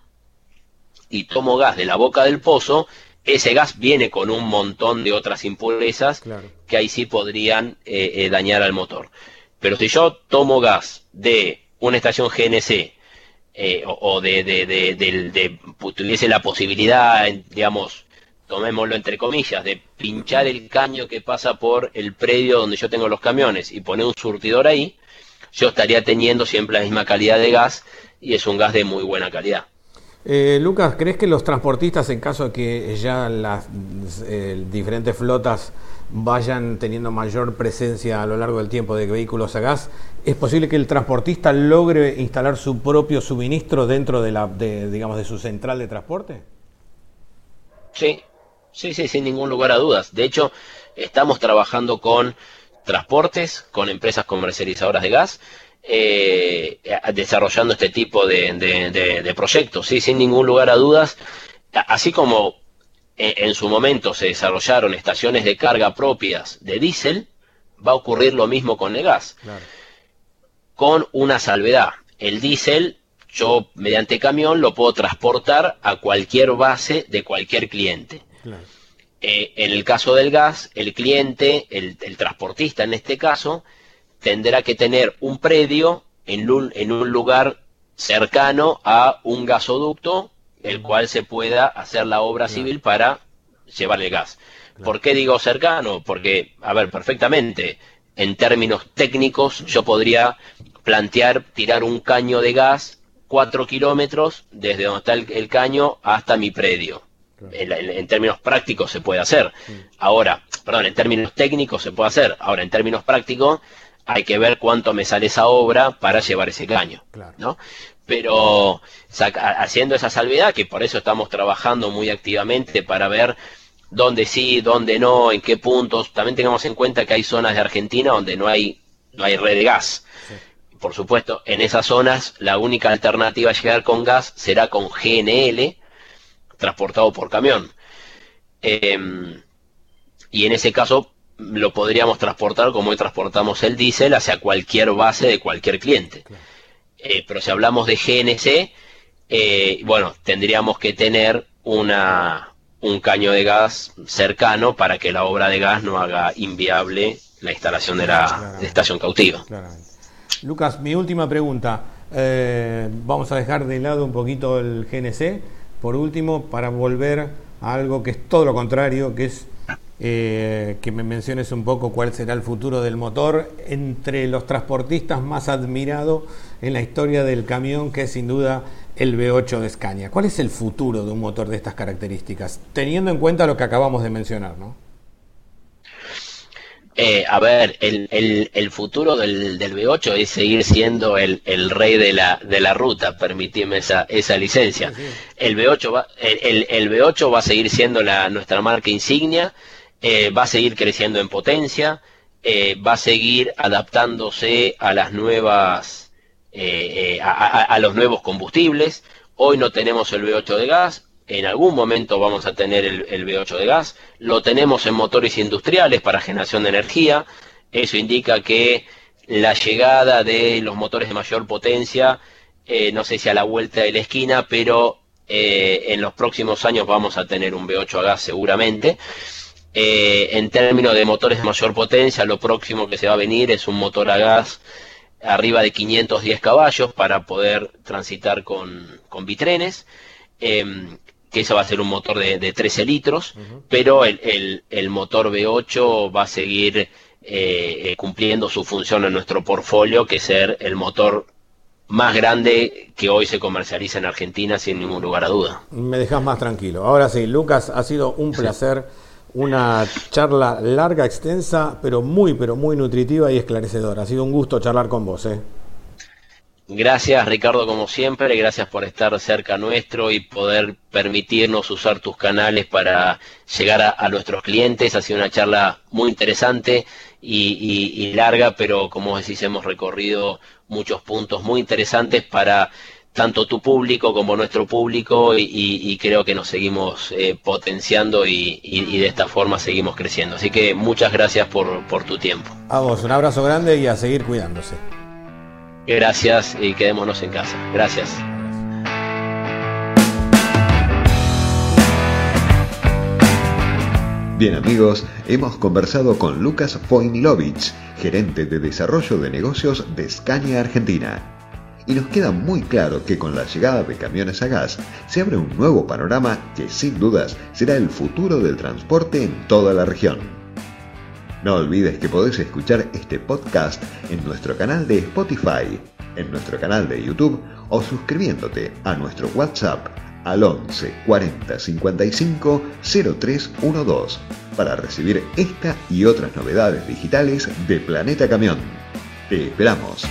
y tomo gas de la boca del pozo, ese gas viene con un montón de otras impurezas que ahí sí podrían eh, eh, dañar al motor. Pero si yo tomo gas de una estación GNC eh, o, de, de, de, tuviese la posibilidad, digamos, tomémoslo entre comillas, de pinchar el caño que pasa por el predio donde yo tengo los camiones y poner un surtidor ahí, yo estaría teniendo siempre la misma calidad de gas y es un gas de muy buena calidad. Eh, Lucas, ¿crees que los transportistas, en caso de que ya las eh, diferentes flotas vayan teniendo mayor presencia a lo largo del tiempo de vehículos a gas, es posible que el transportista logre instalar su propio suministro dentro de la, digamos, de su central de transporte? Sí, sí, sí, sin ningún lugar a dudas. De hecho, estamos trabajando con transportes, con empresas comercializadoras de gas eh, desarrollando este tipo de, proyectos, ¿sí? sin ningún lugar a dudas, así como en, su momento se desarrollaron estaciones de carga propias de diésel, va a ocurrir lo mismo con el gas, con una salvedad. El diésel, yo mediante camión lo puedo transportar a cualquier base de cualquier cliente. Eh, en el caso del gas, el cliente, el, transportista en este caso, tendrá que tener un predio en un, en un lugar cercano a un gasoducto el cual se pueda hacer la obra civil para llevarle gas. ¿Por qué digo cercano? Porque, a ver, perfectamente, en términos técnicos, yo podría plantear tirar un caño de gas cuatro kilómetros desde donde está el, caño hasta mi predio. En, términos prácticos se puede hacer. Ahora, perdón, en términos técnicos se puede hacer. Ahora, en términos prácticos, hay que ver cuánto me sale esa obra para llevar ese caño. ¿no? Pero haciendo esa salvedad, que por eso estamos trabajando muy activamente para ver dónde sí, dónde no, en qué puntos. También tengamos en cuenta que hay zonas de Argentina donde no hay, no hay red de gas. Por supuesto, en esas zonas la única alternativa a llegar con gas será con GNL, transportado por camión. Em, y en ese caso lo podríamos transportar como hoy transportamos el diésel hacia cualquier base de cualquier cliente. Eh, pero si hablamos de GNC, eh, bueno, tendríamos que tener una, un caño de gas cercano para que la obra de gas no haga inviable la instalación de la estación cautiva. Lucas, mi última pregunta. Eh, vamos a dejar de lado un poquito el GNC, por último, para volver a algo que es todo lo contrario, que es eh, que me menciones un poco cuál será el futuro del motor entre los transportistas más admirado en la historia del camión, que es sin duda el V8 de Scania. ¿Cuál es el futuro de un motor de estas características, teniendo en cuenta lo que acabamos de mencionar, no? Eh, a ver, el, futuro del, V8 es seguir siendo el, rey de la, de la ruta, permitime esa, esa licencia. El, V8 va, el, el, V8 va a seguir siendo la, nuestra marca insignia, eh, va a seguir creciendo en potencia, eh, va a seguir adaptándose a las nuevas, eh, a, los nuevos combustibles. Hoy no tenemos el V8 de gas, en algún momento vamos a tener el, el, V8 de gas, lo tenemos en motores industriales para generación de energía, eso indica que la llegada de los motores de mayor potencia, no sé si a la vuelta de la esquina, pero en los próximos años vamos a tener un V8 a gas seguramente. Eh, en términos de motores de mayor potencia, lo próximo que se va a venir es un motor a gas arriba de 510 caballos para poder transitar con, con bitrenes. Em, que eso va a ser un motor de, 13 litros, pero el, el, motor V8 va a seguir eh, eh, cumpliendo su función en nuestro portfolio, que es ser el motor más grande que hoy se comercializa en Argentina sin ningún lugar a duda. Me dejas más tranquilo. Ahora sí, Lucas, ha sido un placer una charla larga, extensa, pero muy, pero muy nutritiva y esclarecedora. Ha sido un gusto charlar con vos. ¿eh? Gracias Ricardo como siempre, gracias por estar cerca nuestro y poder permitirnos usar tus canales para llegar a, nuestros clientes. Ha sido una charla muy interesante y, larga, pero como decís hemos recorrido muchos puntos muy interesantes para tanto tu público como nuestro público y, creo que nos seguimos eh, potenciando y, de esta forma seguimos creciendo. Así que muchas gracias por, por tu tiempo. A vos, un abrazo grande y a seguir cuidándose. Gracias y quedémonos en casa. Gracias. Bien amigos, hemos conversado con Lucas Foinilovich, gerente de desarrollo de negocios de Scania Argentina y nos queda muy claro que con la llegada de camiones a gas se abre un nuevo panorama que sin dudas será el futuro del transporte en toda la región. No olvides que podés escuchar este podcast en nuestro canal de Spotify, en nuestro canal de YouTube o suscribiéndote a nuestro WhatsApp al 11 40 55 0312 para recibir esta y otras novedades digitales de Planeta Camión. Te esperamos.